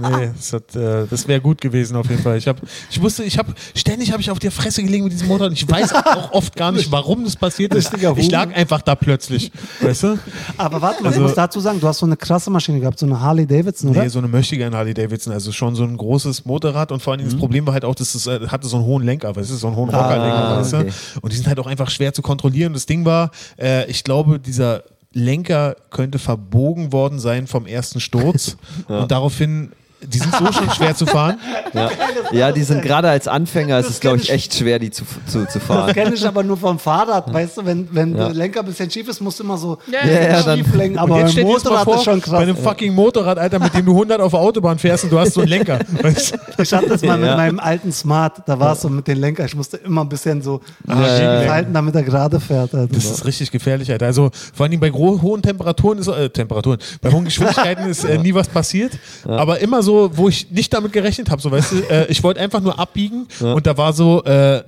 Nee, das, hat, äh, das wäre gut gewesen auf jeden Fall. Ich, hab, ich wusste, ich habe ständig habe ich auf der Fresse gelegen mit diesem Motor und ich weiß auch oft gar nicht, warum das passiert ist. Ich lag einfach da plötzlich. Weißt du? Aber warte mal, Also- ich muss dazu sagen, du hast so eine krasse Maschine gehabt, so eine Harley Davidson, oder? Nee, so eine Möchtegern Harley Davidson, also schon so ein großes Motorrad und vor allen Dingen das Problem war halt auch, dass es äh, hatte so einen hohen Lenker, weißt du, so einen hohen Rockerlenker, Ah, weißt okay. du? Und die sind halt auch einfach schwer zu kontrollieren. Das Ding war, äh, ich glaube, dieser Lenker könnte verbogen worden sein vom ersten Sturz und daraufhin, die sind so schon schwer zu fahren. Ja, ja die sind gerade als Anfänger, ist es glaube ich echt schwer, die zu, zu, zu Das fahren. kenne ich aber nur vom Fahrrad, weißt du, wenn, wenn Ja. der Lenker ein bisschen schief ist, musst du immer so Ja, Ja, dann- schief lenken. Aber beim Motorrad vor, ist schon bei krass. einem fucking Motorrad, Alter, mit dem du 100 auf der Autobahn fährst und du hast so einen Lenker. Weißt du? Ich hatte das mal mit meinem alten Smart, da war es so mit den Lenker, ich musste immer ein bisschen so ja, schief ja. halten, damit er gerade fährt. Alter. Das ist richtig gefährlich, Alter. Also vor allem bei hohen Temperaturen ist äh, Temperaturen, bei hohen Geschwindigkeiten ist äh, nie was passiert. Aber immer so, wo ich nicht damit gerechnet habe, so weißt du, äh, ich wollte einfach nur abbiegen und da war so, äh,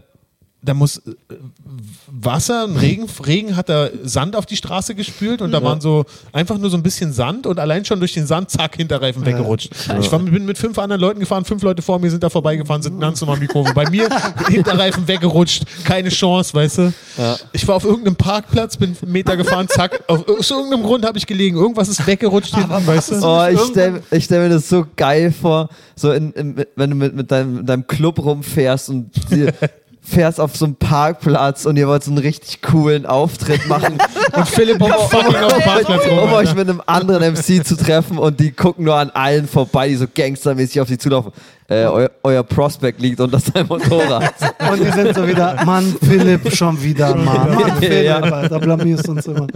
da muss äh, Wasser, Regen, Regen hat da Sand auf die Straße gespült und da waren so einfach nur so ein bisschen Sand und allein schon durch den Sand, zack, Hinterreifen weggerutscht. Ich war, bin mit fünf anderen Leuten gefahren, fünf Leute vor mir sind da vorbeigefahren, sind ganz normal die Kurve. Bei mir Hinterreifen weggerutscht, keine Chance, weißt du. Ich war auf irgendeinem Parkplatz, bin einen Meter gefahren, zack, auf, aus irgendeinem Grund habe ich gelegen, irgendwas ist weggerutscht hinten, weißt du. Oh, ich stelle stell mir das so geil vor, so in, in, wenn du mit, mit deinem, deinem Club rumfährst und die, fährst auf so einem Parkplatz und ihr wollt so einen richtig coolen Auftritt machen, Und Philipp um, fucking auf dem Parkplatz rum. um euch mit einem anderen MC zu treffen und die gucken nur an allen vorbei, die so gangstermäßig auf die zulaufen. Äh, eu, euer Prospect liegt unter seinem Motorrad. Und die sind so wieder, Mann, Philipp, schon wieder, Mann. Mann, Philipp, Ja. Alter, blamierst uns immer.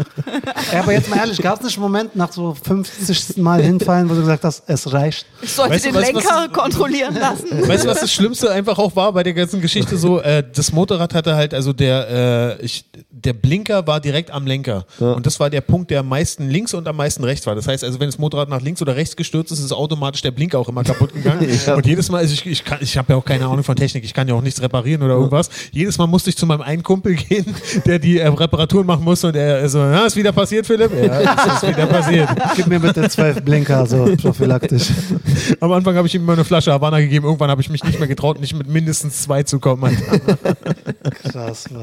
Ja, aber jetzt mal ehrlich, gab es nicht einen Moment nach so 50. Mal hinfallen, wo du gesagt hast, es reicht? Ich sollte Weißt den du, was Lenker kontrollieren lassen. Weißt du, was das Schlimmste einfach auch war bei der ganzen Geschichte so? Äh, das Motorrad hatte halt, also der, äh, ich, der Blinker war direkt am Lenker. Und das war der Punkt, der am meisten links und am meisten rechts war. Das heißt also, wenn das Motorrad nach links oder rechts gestürzt ist, ist automatisch der Blinker auch immer kaputt gegangen. Ja. Und jedes Mal, also ich, ich, kann- ich habe ja auch keine Ahnung von Technik, ich kann ja auch nichts reparieren oder irgendwas. Jedes Mal musste ich zu meinem einen Kumpel gehen, der die äh, Reparaturen machen musste und er so, ja, ist wieder passiert, Philipp? Ja, ist wieder passiert. Gib mir bitte zwölf Blinker, so prophylaktisch. Am Anfang habe ich ihm immer eine Flasche Havana gegeben, irgendwann habe ich mich nicht mehr getraut, nicht mit mindestens zwei zu kommen. Alter. Krass, Mann.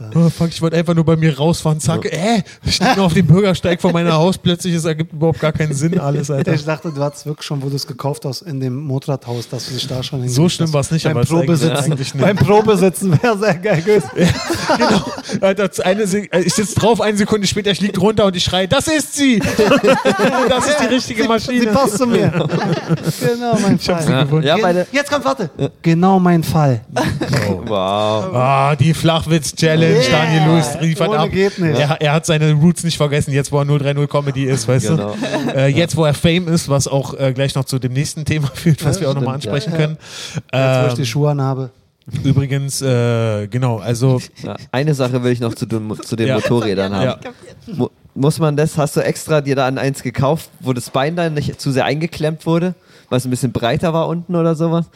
Alter. Oh, fuck, ich wollte einfach nur bei mir rausfahren, zack, äh, ich stehe noch auf dem Bürgersteig vor meiner Haus, plötzlich, es ergibt überhaupt gar keinen Sinn alles, Alter. Ich dachte, du hattest wirklich schon, wo du es gekauft hast, in dem Motorradhaus, dass du dich da schon So schlimm war's nicht, beim aber es Probesitzen. eigentlich eine- beim Probesitzen wäre sehr geil gewesen. genau. Alter, eine, äh, ich sitze drauf, eine Sekunde später, ich lieg drunter und ich schreie, das ist sie! das ist die richtige Sie Maschine. passt zu mir. genau, mein Ich hab sie Fall. gefunden. Ja, meine, Jetzt kommt, warte. Genau mein Fall. wow. Ah, die Flachwitz-Challenge, Yeah. Daniel Lewis liefert Ohne ab. geht nicht. Er, er hat seine Roots nicht vergessen, jetzt wo er 030 Comedy ist, weißt Genau. du? Äh, jetzt wo er Fame ist, was auch äh, gleich noch zu dem nächsten Thema führt, was Ja, wir auch nochmal ansprechen ja. können. Jetzt, wo ich Ähm, die Schuhe anhabe. übrigens, äh, genau, also Ja, eine Sache will ich noch zu, den- zu den Ja. Motorrädern haben. Ja. Mu muss man das, hast du extra dir da an eins gekauft, wo das Bein dann nicht zu sehr eingeklemmt wurde, weil es ein bisschen breiter war unten oder sowas?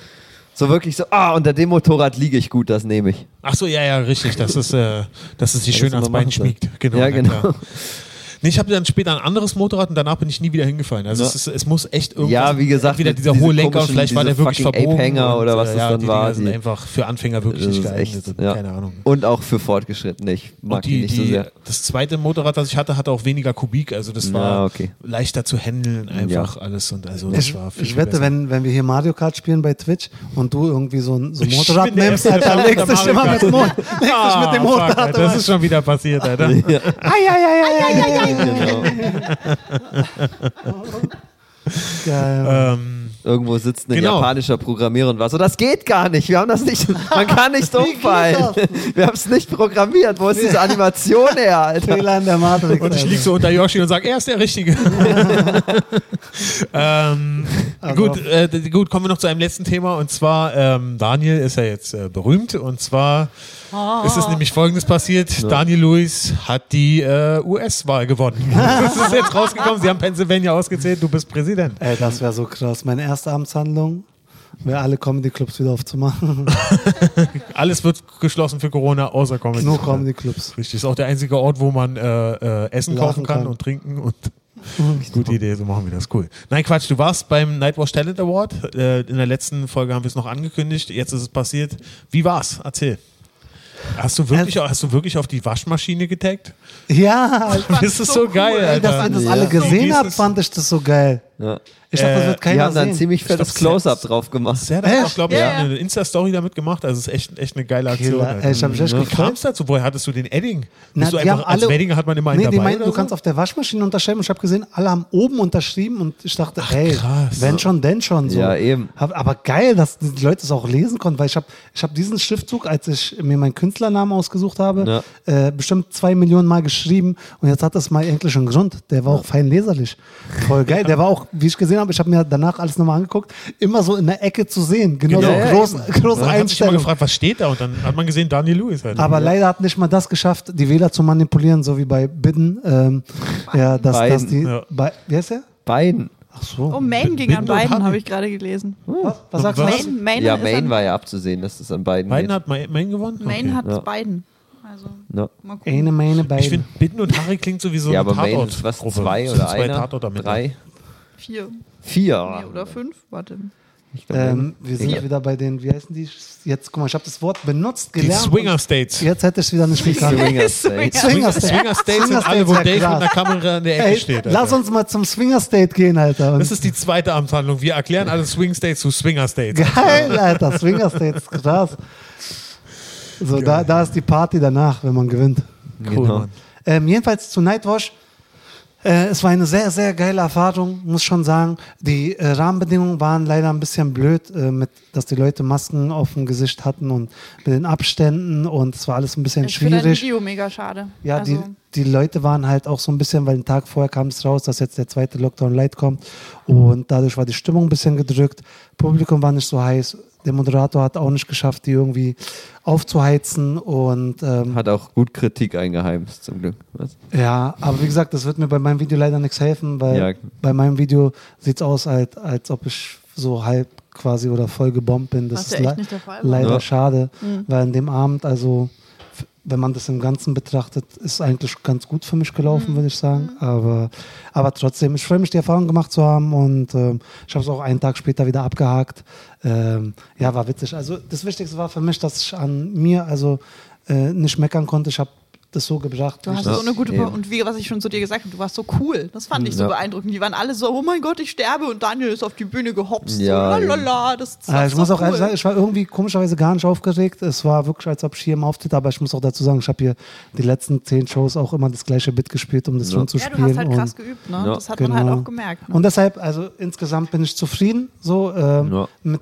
So wirklich so, ah, unter dem Motorrad liege ich gut, das nehme ich. Ach so, ja, ja, richtig. Das ist, äh, dass es sich Ja, schön das ans Bein schmiegt. Genau, Ja, na genau. Nee, ich habe dann später ein anderes Motorrad und danach bin ich nie wieder hingefallen. Also Ja. es, ist, es muss echt irgendwas. Ja, wie gesagt, wieder dieser diese hohe Lenker und vielleicht war der wirklich verbogen. Ape-Hänger und, oder was äh, das ja, dann die war, Dinger sind die- einfach für Anfänger wirklich nicht geeignet. echt, ja. Keine Ahnung. Und auch für Fortgeschrittene. Ich mag Und die, die, nicht so die, sehr. das zweite Motorrad, das ich hatte, hatte auch weniger Kubik. Also das war Ja, okay. leichter zu handeln, einfach alles. Und also das Ich, war viel, ich wette, besser. wenn, wenn wir hier Mario Kart spielen bei Twitch und du irgendwie so ein, so ein Motorrad nimmst, Alter, Verdammter legst dich immer mit, Mo legst dich Ah, mit dem fuck, Motorrad. Alter, das ist schon wieder passiert, Alter. Ja, Eieieiei. Genau. Geil. ähm, Irgendwo sitzt ein Genau. japanischer Programmierer und war so, das geht gar nicht, wir haben das nicht, man kann nicht umfallen. Wir haben es nicht programmiert, wo ist diese Animation her, Alter? Fehler in der Matrix. und ich Alter. lieg so unter Yoshi und sage, er ist der Richtige. ähm, Also- gut, äh, gut, kommen wir noch zu einem letzten Thema. Und zwar, ähm, Daniel ist ja jetzt äh, berühmt. Und zwar ist es nämlich folgendes passiert. Daniel Lewis hat die äh, US-Wahl gewonnen. das ist jetzt rausgekommen. Sie haben Pennsylvania ausgezählt. Du bist Präsident. Ey, das wäre so krass. Meine erste Amtshandlung wäre alle Comedy-Clubs wieder aufzumachen. Alles wird geschlossen für Corona, außer Comedy. Nur Comedy-Clubs. Richtig, ist auch der einzige Ort, wo man äh, äh, Essen Lachen kaufen kann, kann. und trinken und gute Idee, so machen wir das, cool. Nein, Quatsch, du warst beim Nightwatch Talent Award. Äh, in der letzten Folge haben wir es noch angekündigt, jetzt ist es passiert. Wie war's? Erzähl. Hast du wirklich, hast du wirklich auf die Waschmaschine getaggt? Ja, Das ist so, geil, ey, dass Alter. ihr das Ja. alle gesehen habt, fand ich das so geil. Ja. Ich dachte, das Äh, wird Die keiner haben dann sehen. ziemlich fettes Close-Up drauf gemacht. Sehr, da hat auch, glaube ich, Ja, ja. eine Insta-Story damit gemacht. Also es ist echt, echt eine geile Aktion. Killer. Ey, ich hab mich echt Wie gefreut. kam es dazu? Woher hattest du den Edding? Na, du die einfach, haben als alle- Weddinger hat man immer einen Nee, die dabei meinten, oder du kannst so? auf der Waschmaschine unterschreiben und ich habe gesehen, alle haben oben unterschrieben und ich dachte, ey, krass. wenn schon, denn schon. So. Ja, eben. Aber geil, dass die Leute es auch lesen konnten, weil ich habe ich hab diesen Schriftzug, als ich mir meinen Künstlernamen ausgesucht habe, äh, bestimmt zwei Millionen Mal geschrieben und jetzt hat das mal endlich einen Grund. Der war auch fein leserlich. Voll geil. Der war auch, wie ich gesehen habe, ich habe mir danach alles nochmal angeguckt, immer so in der Ecke zu sehen. Genau, Genau. so Ja, groß, große Man hat sich immer Einstellung. gefragt, was steht da? Und dann hat man gesehen, Daniel Lewis. Halt. Aber leider hat nicht mal das geschafft, die Wähler zu manipulieren, so wie bei Biden. Ähm, ja, dass, dass Biden. die. Ja. Bei, wie heißt der? Beiden. Ach so. Oh, Maine ging Bitten an Hatten. habe ich gerade gelesen. was, was sagst du? Maine, Maine Ja, Maine an, war ja abzusehen, dass das an beiden Biden geht. hat Ma- Maine gewonnen? Maine hat Ja. beiden. Also, Ja. mal gucken. Eine meine Ich beiden. finde, Bitten und Harry klingt sowieso ja, eine aber Maine Tatort. ist was, zwei oder zwei einer? Drei? Vier. Vier. Nee, oder fünf? Warte. Ich glaub, Ähm, wir sind Ja. wieder bei den, wie heißen die? Jetzt, guck mal, ich habe das Wort benutzt, Die gelernt. Swinger States. Jetzt hätte ich es wieder nicht gekannt. Swinger State. Swinger State. Swinger States sind Swinger alle, wo States, Dave mit einer. Kamera in der Ecke Ey, steht. lass Alter. uns mal zum Swinger State gehen, Alter. Und Das ist die zweite Amtshandlung. Wir erklären alle Swing States zu Swinger States. geil, Alter. Swinger State ist krass. So, da, da ist die Party danach, wenn man gewinnt. Cool, Genau. Mann. Ähm, jedenfalls zu Nightwash. Äh, es war eine sehr, sehr geile Erfahrung, muss schon sagen. Die äh, Rahmenbedingungen waren leider ein bisschen blöd, äh, mit, dass die Leute Masken auf dem Gesicht hatten und mit den Abständen und es war alles ein bisschen dein schwierig. Video mega schade. Ja, also, die, die Leute waren halt auch so ein bisschen, weil einen Tag vorher kam es raus, dass jetzt der zweite Lockdown light kommt und dadurch war die Stimmung ein bisschen gedrückt. Publikum war nicht so heiß. Der Moderator hat auch nicht geschafft, die irgendwie aufzuheizen und ähm, Hat auch gut Kritik eingeheimst, zum Glück. Was? ja, aber wie gesagt, das wird mir bei meinem Video leider nichts helfen, weil Ja. bei meinem Video sieht es aus, als, als ob ich so halb quasi oder voll gebombt bin. Das ist le nicht der Fall war. leider Ja. schade, Mhm. weil in dem Abend, also wenn man das im Ganzen betrachtet, ist eigentlich ganz gut für mich gelaufen, Mhm. würde ich sagen. Aber, aber trotzdem, ich freue mich, die Erfahrung gemacht zu haben und ähm, ich habe es auch einen Tag später wieder abgehakt. Ähm, ja, war witzig. Also das Wichtigste war für mich, dass ich an mir also äh, nicht meckern konnte. Ich habe das so gebracht. Du hast Ja, so eine gute und wie was ich schon zu dir gesagt habe, du warst so cool. Das fand ich so Ja. beeindruckend. Die waren alle so, oh mein Gott, ich sterbe und Daniel ist auf die Bühne gehopst. Ja, so, lalala, das, das Äh, war ich so muss auch cool. ehrlich sagen, ich war irgendwie komischerweise gar nicht aufgeregt. Es war wirklich, als ob ich hier im Auftritt, aber ich muss auch dazu sagen, ich habe hier die letzten zehn Shows auch immer das gleiche Bit gespielt, um das Ja. schon zu ja, du spielen. hast halt krass und, geübt, ne? Ja. Das hat man halt Genau. auch gemerkt. Ne? und deshalb, also insgesamt bin ich zufrieden so Ja. mit, mit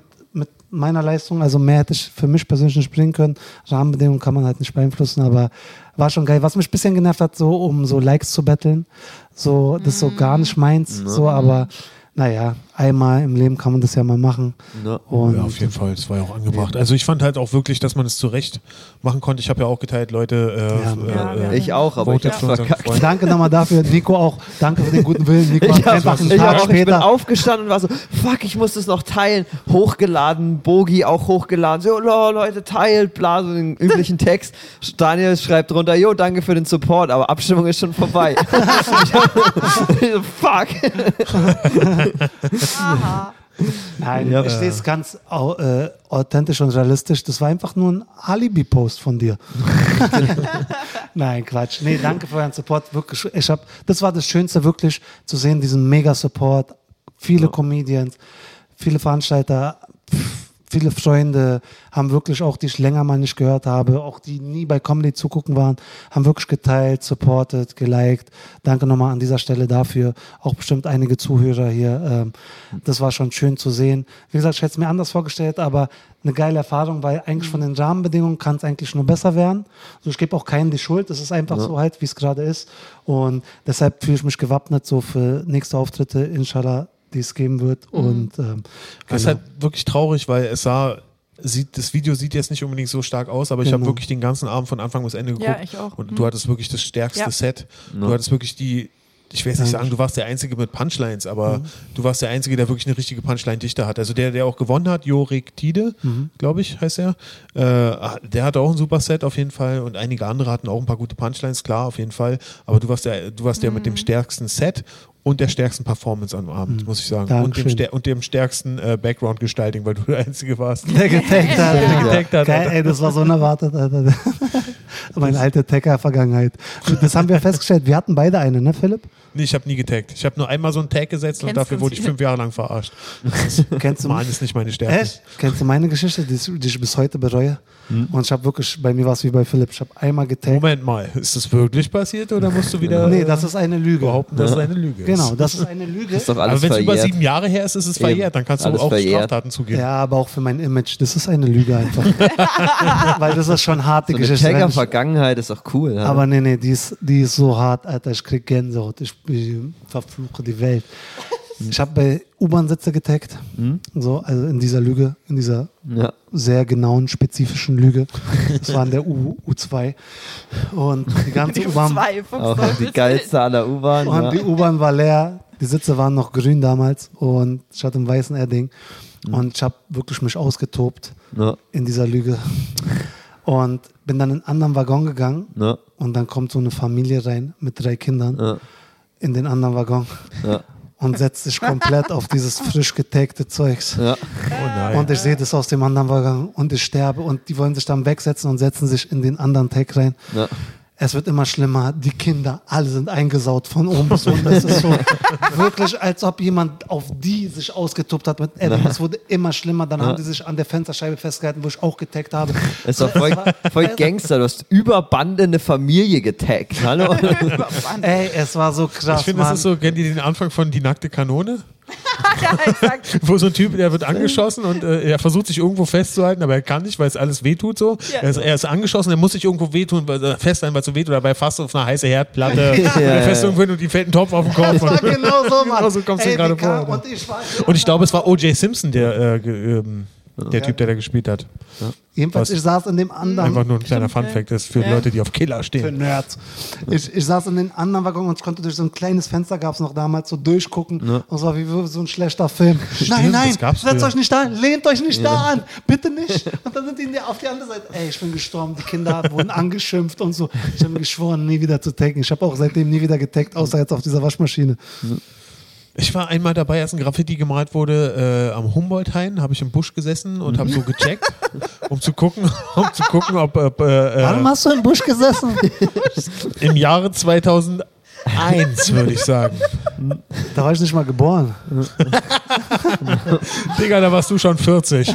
meiner Leistung. Also mehr hätte ich für mich persönlich nicht bringen können. Rahmenbedingungen kann man halt nicht beeinflussen, aber war schon geil. Was mich ein bisschen genervt hat, so um so Likes zu betteln, so das ist so gar nicht meins, so aber naja, einmal im Leben kann man das ja mal machen. Ja. Und ja, auf jeden Fall, das war ja auch angebracht. Also ich fand halt auch wirklich, dass man es zurecht machen konnte. Ich habe ja auch geteilt, Leute. Äh, Ja, ja, äh, ja. Ich auch, aber ich hab's verkackt. Danke nochmal dafür, Nico auch. Danke für den guten Willen. Nico hat Ich, hab, einfach einen ich, Tag auch, ich bin später. aufgestanden und war so, fuck, ich muss das noch teilen. Hochgeladen, Bogi auch hochgeladen. So, lo, Leute, teilt, bla, so den üblichen Text. Daniel schreibt drunter, jo, danke für den Support, aber Abstimmung ist schon vorbei. ich so, fuck. Aha. Nein, Ja. ich sehe es ganz äh, authentisch und realistisch. Das war einfach nur ein Alibi-Post von dir. Nein, Quatsch. Nee, danke für euren Support. Wirklich, ich hab, das war das Schönste, wirklich zu sehen, diesen Mega-Support. Viele Comedians, viele Veranstalter, pff, viele Freunde haben wirklich auch, die ich länger mal nicht gehört habe, auch die nie bei Comedy zugucken waren, haben wirklich geteilt, supported, geliked. Danke nochmal an dieser Stelle dafür. Auch bestimmt einige Zuhörer hier. Ähm, das war schon schön zu sehen. Wie gesagt, ich hätte es mir anders vorgestellt, aber eine geile Erfahrung, weil eigentlich von den Rahmenbedingungen kann es eigentlich nur besser werden. Also ich gebe auch keinen die Schuld. Es ist einfach so halt, wie es gerade ist. Und deshalb fühle ich mich gewappnet so für nächste Auftritte, inshallah, die es geben wird. Und ähm, Das ist genau. halt wirklich traurig, weil es sah, sieht, das Video sieht jetzt nicht unbedingt so stark aus, aber ich habe Genau. wirklich den ganzen Abend von Anfang bis Ende geguckt. Ja, ich auch. Und Mhm. du hattest wirklich das stärkste Ja. Set. Du hattest wirklich die, ich will jetzt nicht sagen, du warst der Einzige mit Punchlines, Mhm. aber du warst der Einzige, der wirklich eine richtige Punchline-Dichte hat. Also der, der auch gewonnen hat, Jorik Tide, Mhm. glaube ich, heißt er. Äh, der hatte auch ein super Set auf jeden Fall und einige andere hatten auch ein paar gute Punchlines, klar, auf jeden Fall. Aber du warst der, du warst der mit dem Mhm. stärksten Set und der stärksten Performance am Abend, muss ich sagen. Und dem, und dem stärksten äh, Background-Gestalting, weil du der Einzige warst. Der getaggt hat. Der getaggt hat, Geil, ey, das war so unerwartet, Alter. Meine alte Tagger-Vergangenheit. Das haben wir festgestellt. Wir hatten beide eine, ne, Philipp? Nee, ich habe nie getaggt. Ich habe nur einmal so einen Tag gesetzt und Kennst dafür du wurde ich fünf Jahre lang verarscht. Kennst du Malen ist nicht meine Stärke. Echt? Kennst du meine Geschichte, die, ich- bis heute bereue? Und ich habe wirklich, bei mir war es wie bei Philipp, ich habe einmal getaggt. Moment mal, ist das wirklich passiert oder musst du wieder Nee, das ist eine Lüge. behaupten, dass es eine Lüge ist? Genau, das ist eine Lüge. Ist doch Aber alles wenn es über sieben Jahre her ist, ist es verjährt. Dann kannst du Alles auch verjährt. Straftaten zugeben. Ja, aber auch für mein Image. Das ist eine Lüge einfach. Weil das ist schon harte So Geschichte. Wenn ich- Tagger-Vergangenheit ist auch cool. Ja. Aber nee, nee, die ist, die ist so hart, Alter. Ich krieg Gänsehaut. Ich, ich verfluche die Welt. Ich habe bei U-Bahn-Sitze getaggt. So, also in dieser Lüge, in dieser ja. sehr genauen, spezifischen Lüge. Das war in der U, U2. Und die ganze U-Bahn Auch die geilste aller U-Bahn. und Ja. die U-Bahn war leer. Die Sitze waren noch grün damals und ich hatte einen weißen Edding. Und ich habe wirklich mich ausgetobt Ja. in dieser Lüge. Und bin dann in einen anderen Waggon gegangen. Ja. Und dann kommt so eine Familie rein mit drei Kindern Ja. in den anderen Waggon Ja. Und setzt sich komplett auf dieses frisch getagte Zeugs. Ja. Oh nein. Und ich sehe das aus dem anderen Waggon und ich sterbe und die wollen sich dann wegsetzen und setzen sich in den anderen Tag rein. Ja. Es wird immer schlimmer. Die Kinder, alle sind eingesaut von oben bis unten. Es ist so wirklich, als ob jemand auf die sich ausgetobt hat mit Edding. Es wurde immer schlimmer. Dann haben die sich an der Fensterscheibe festgehalten, wo ich auch getaggt habe. Ist doch voll, voll Gangster. Du hast über Bande eine Familie getaggt. Hallo? Ey, es war so krass, ich finde, das ist so, kennt ihr den Anfang von Die nackte Kanone? ja. Wo so ein Typ, der wird angeschossen und äh, er versucht sich irgendwo festzuhalten, aber er kann nicht, weil es alles wehtut so. Ja. Er, ist, er ist angeschossen, er muss sich irgendwo wehtun, weil, äh, festhalten, weil es so wehtut, dabei fast auf eine heiße Herdplatte. und er ja. fest irgendwo hin und die fällt ein Topf auf den Kopf. Das war Und, genau so, Mann. Genau so kommst du gerade vor, Und ich und ich glaube, es war O.J. Simpson, der äh, ge- ähm, Der Typ, der da gespielt hat. Jedenfalls, Was? ich saß in dem anderen. Einfach nur ein kleiner Stimmt, Fun-Fact ist für ja. Leute, die auf Killer Für stehen. Nerds. Ich, ich saß in den anderen Waggon und ich konnte durch so ein kleines Fenster, gab es noch damals, so durchgucken. Und es war wie so ein schlechter Film. nein, nein, gab's setzt früher. euch nicht da, an, lehnt euch nicht da an, bitte nicht. Und dann sind die auf die andere Seite. Ey, ich bin gestorben, die Kinder wurden angeschimpft und so. Ich habe mir geschworen, nie wieder zu taggen. Ich habe auch seitdem nie wieder getaggt, außer jetzt auf dieser Waschmaschine. Ich war einmal dabei, als ein Graffiti gemalt wurde äh, am Humboldt-Hain, habe ich im Busch gesessen und habe so gecheckt, um zu gucken, um zu gucken, ob, ob äh, Warum äh, hast du im Busch gesessen? im Jahre 2001, würde ich sagen. da war ich nicht mal geboren. Digga, da warst du schon 40.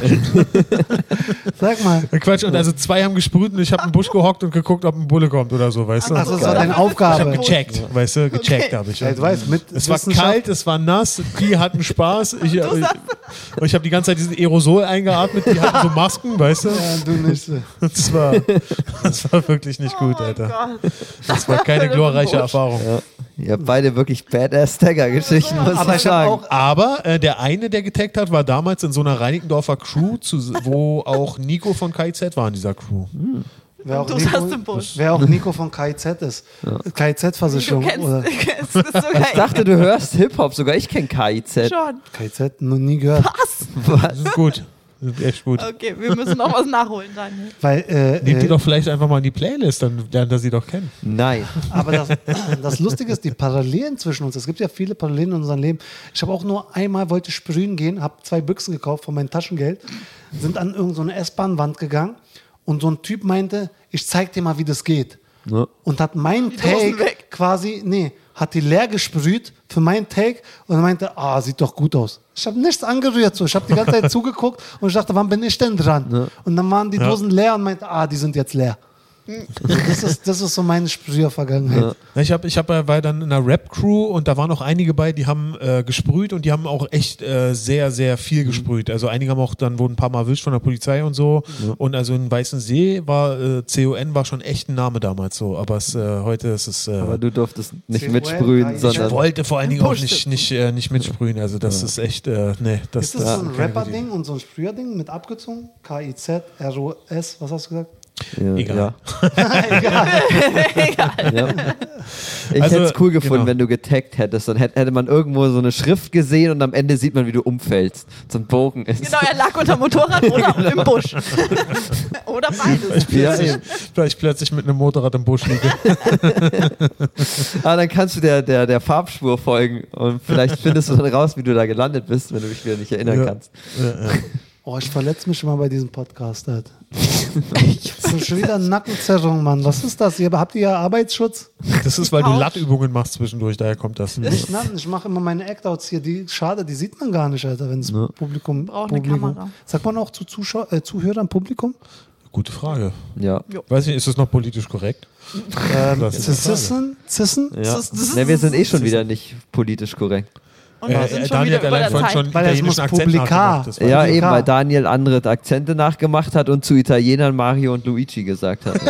Sag mal. Quatsch, und also zwei haben gesprüht und ich habe im Busch gehockt und geguckt, ob ein Bulle kommt oder so, weißt du? Also, das war deine Ich habe Aufgabe. gecheckt, weißt du, gecheckt Okay. habe ich. Ey, du weißt, mit es war kalt, es war nass, die hatten Spaß. Ich, ich, und ich habe die ganze Zeit diesen Aerosol eingeatmet, die hatten so Masken, weißt du? Ja, du nicht. Das war, das war wirklich nicht gut, Oh Alter. Gott. Das war keine glorreiche Erfahrung. Ihr habt beide wirklich badass Tagger-Geschichten, muss Aber ich sagen. auch Aber äh, der eine, der getaggt hat, war damals in so einer Reinickendorfer Crew, zu, wo auch Nico von KIZ war in dieser Crew. Wer auch, Du Nico, wer auch Nico von KIZ ist. Du KIZ-Versicherung. Oder kennst Ich dachte, du hörst Hip-Hop, sogar ich kenne KIZ. schon. KIZ, noch nie gehört. Was? Das ist gut. Das ist echt gut. Okay, wir müssen noch was nachholen, Daniel. Weil, äh, Nehmt die äh, doch vielleicht einfach mal in die Playlist, dann lernt er sie doch kennen. Nein. aber das, das Lustige ist, die Parallelen zwischen uns. Es gibt ja viele Parallelen in unserem Leben. Ich habe auch nur einmal wollte sprühen gehen, habe zwei Büchsen gekauft von meinem Taschengeld, sind an irgendeine so S-Bahn-Wand gegangen und so ein Typ meinte, ich zeig dir mal, wie das geht. Ja. Und hat mein Take quasi, nee, hat die leer gesprüht für meinen Take und meinte, ah, sieht doch gut aus. Ich habe nichts angerührt, so. ich habe die ganze Zeit zugeguckt und ich dachte, wann bin ich denn dran? Und dann waren die Ja. Dosen leer und meinte, ah, die sind jetzt leer. Das ist, das ist so meine Sprüher-Vergangenheit. Na, Ich habe, ich hab, äh, war dann in einer Rap-Crew und da waren auch einige bei, die haben äh, gesprüht und die haben auch echt äh, sehr, sehr viel gesprüht. Also einige haben auch dann wurden ein paar Mal erwischt von der Polizei und so. Und also in Weißen See war äh, CON war schon echt ein Name damals so, aber es, äh, heute ist es. Äh, Aber du durftest nicht mitsprühen, ich ich sondern. wollte vor allen Dingen auch nicht, nicht, äh, nicht mitsprühen. Also das ist echt, äh, nee, das, Ist das so ein Rapper-Ding und so ein Sprüher-Ding mit abgezogen? K-I-Z, R-O-S, was hast du gesagt? Ja, Egal. Ja. Ja. Ich Also, hätte es cool gefunden, genau. wenn du getaggt hättest. Dann hätte, man irgendwo so eine Schrift gesehen und am Ende sieht man, wie du umfällst. So ein Bogen ist. Genau, er lag unter dem Motorrad oder im Busch. oder beides. Ja, Plötzlich, vielleicht plötzlich mit einem Motorrad im Busch liege. Ah, dann kannst du der, der, der Farbspur folgen und vielleicht findest du dann raus, wie du da gelandet bist, wenn du dich wieder nicht erinnern Ja. kannst. Oh, ich verletze mich immer bei diesem Podcast. Halt. Das ist schon wieder Nackenzerrung, Mann. Was ist das? Ihr, habt ihr ja Arbeitsschutz? Das ist, weil du. Lattübungen machst zwischendurch, daher kommt das. Nicht Nacken. Ich mache immer meine Act-Outs hier. Die, schade, die sieht man gar nicht, Alter, wenn das Publikum. Braucht eine Publikum. Kamera. Sagt man auch zu Zuschau äh, Zuhörern Publikum? Gute Frage. Ja. Weiß nicht, ist das noch politisch korrekt? Ähm, Das ist eine Frage. Zissen? Zissen? ja. Ist- Ne, wir sind eh schon wieder nicht politisch korrekt. Und wir sind schon Äh, Daniel wieder hat allein vorhin schon Weil italienischen Akzent Publika. Das Ja, eben, weil Daniel andere Akzente nachgemacht hat und zu Italienern Mario und Luigi gesagt hat.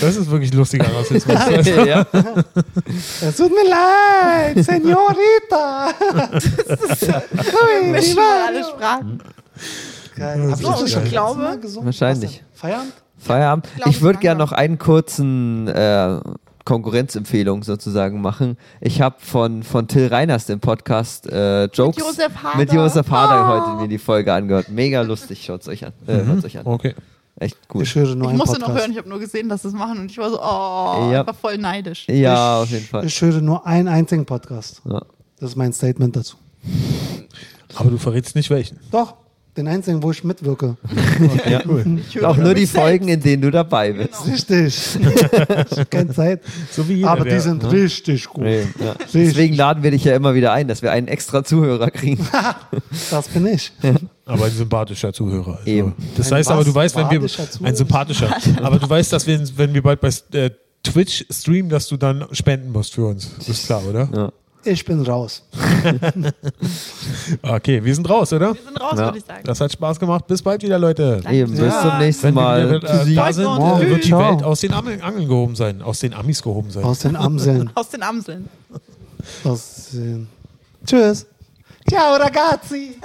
Das ist wirklich lustiger Rassismus. ja. Es tut mir leid, Senorita. Ui, die schon war- alle Sprachen. Geil. Ihr So, das ich schon glaube-? Wahrscheinlich. Feierabend? Feierabend. Ich würde gerne noch einen kurzen äh, Konkurrenzempfehlung sozusagen machen. Ich habe von, von Till Reiners den Podcast äh, Jokes Josef Hader. mit Josef Hader Oh. heute mir die Folge angehört. Mega lustig, schaut's euch an. Äh, hört's euch an. Okay. Echt cool. Ich höre nur Ich musste Podcast. noch hören, ich habe nur gesehen, dass sie es machen und ich war so, oh, Ja. ich war voll neidisch. Ja, auf jeden Fall. Ich höre nur einen einzigen Podcast. Ja. Das ist mein Statement dazu. Aber du verrätst nicht welchen. Doch, den einzigen, wo ich mitwirke. Ja. Ich höre Auch nur die Folgen, selbst. in denen du dabei bist. Richtig. ich hab keine Zeit. So wie jeder, Aber die sind richtig gut. Nee, ja. Deswegen laden wir dich ja immer wieder ein, dass wir einen extra Zuhörer kriegen. Das bin ich. Aber ein sympathischer Zuhörer. Also. Eben. Das Ein heißt aber, du weißt, wenn wir. Sympathischer Zuhörer? Ein sympathischer. aber du weißt, dass wir, wenn wir bald bei äh, Twitch streamen, dass du dann spenden musst für uns. Das ist klar, oder? Ja. Ich bin raus. Okay, wir sind raus, oder? Wir sind raus, Ja. würde ich sagen. Das hat Spaß gemacht. Bis bald wieder, Leute. Eben, bis Ja. zum nächsten Wenn wir Mal. wieder äh, da sind, äh, wird die Ciao. Welt aus den Angeln, Angeln gehoben sein. Aus den Amis gehoben sein. Aus den Amseln. Aus den Amseln. Aus den Tschüss. Ciao ragazzi!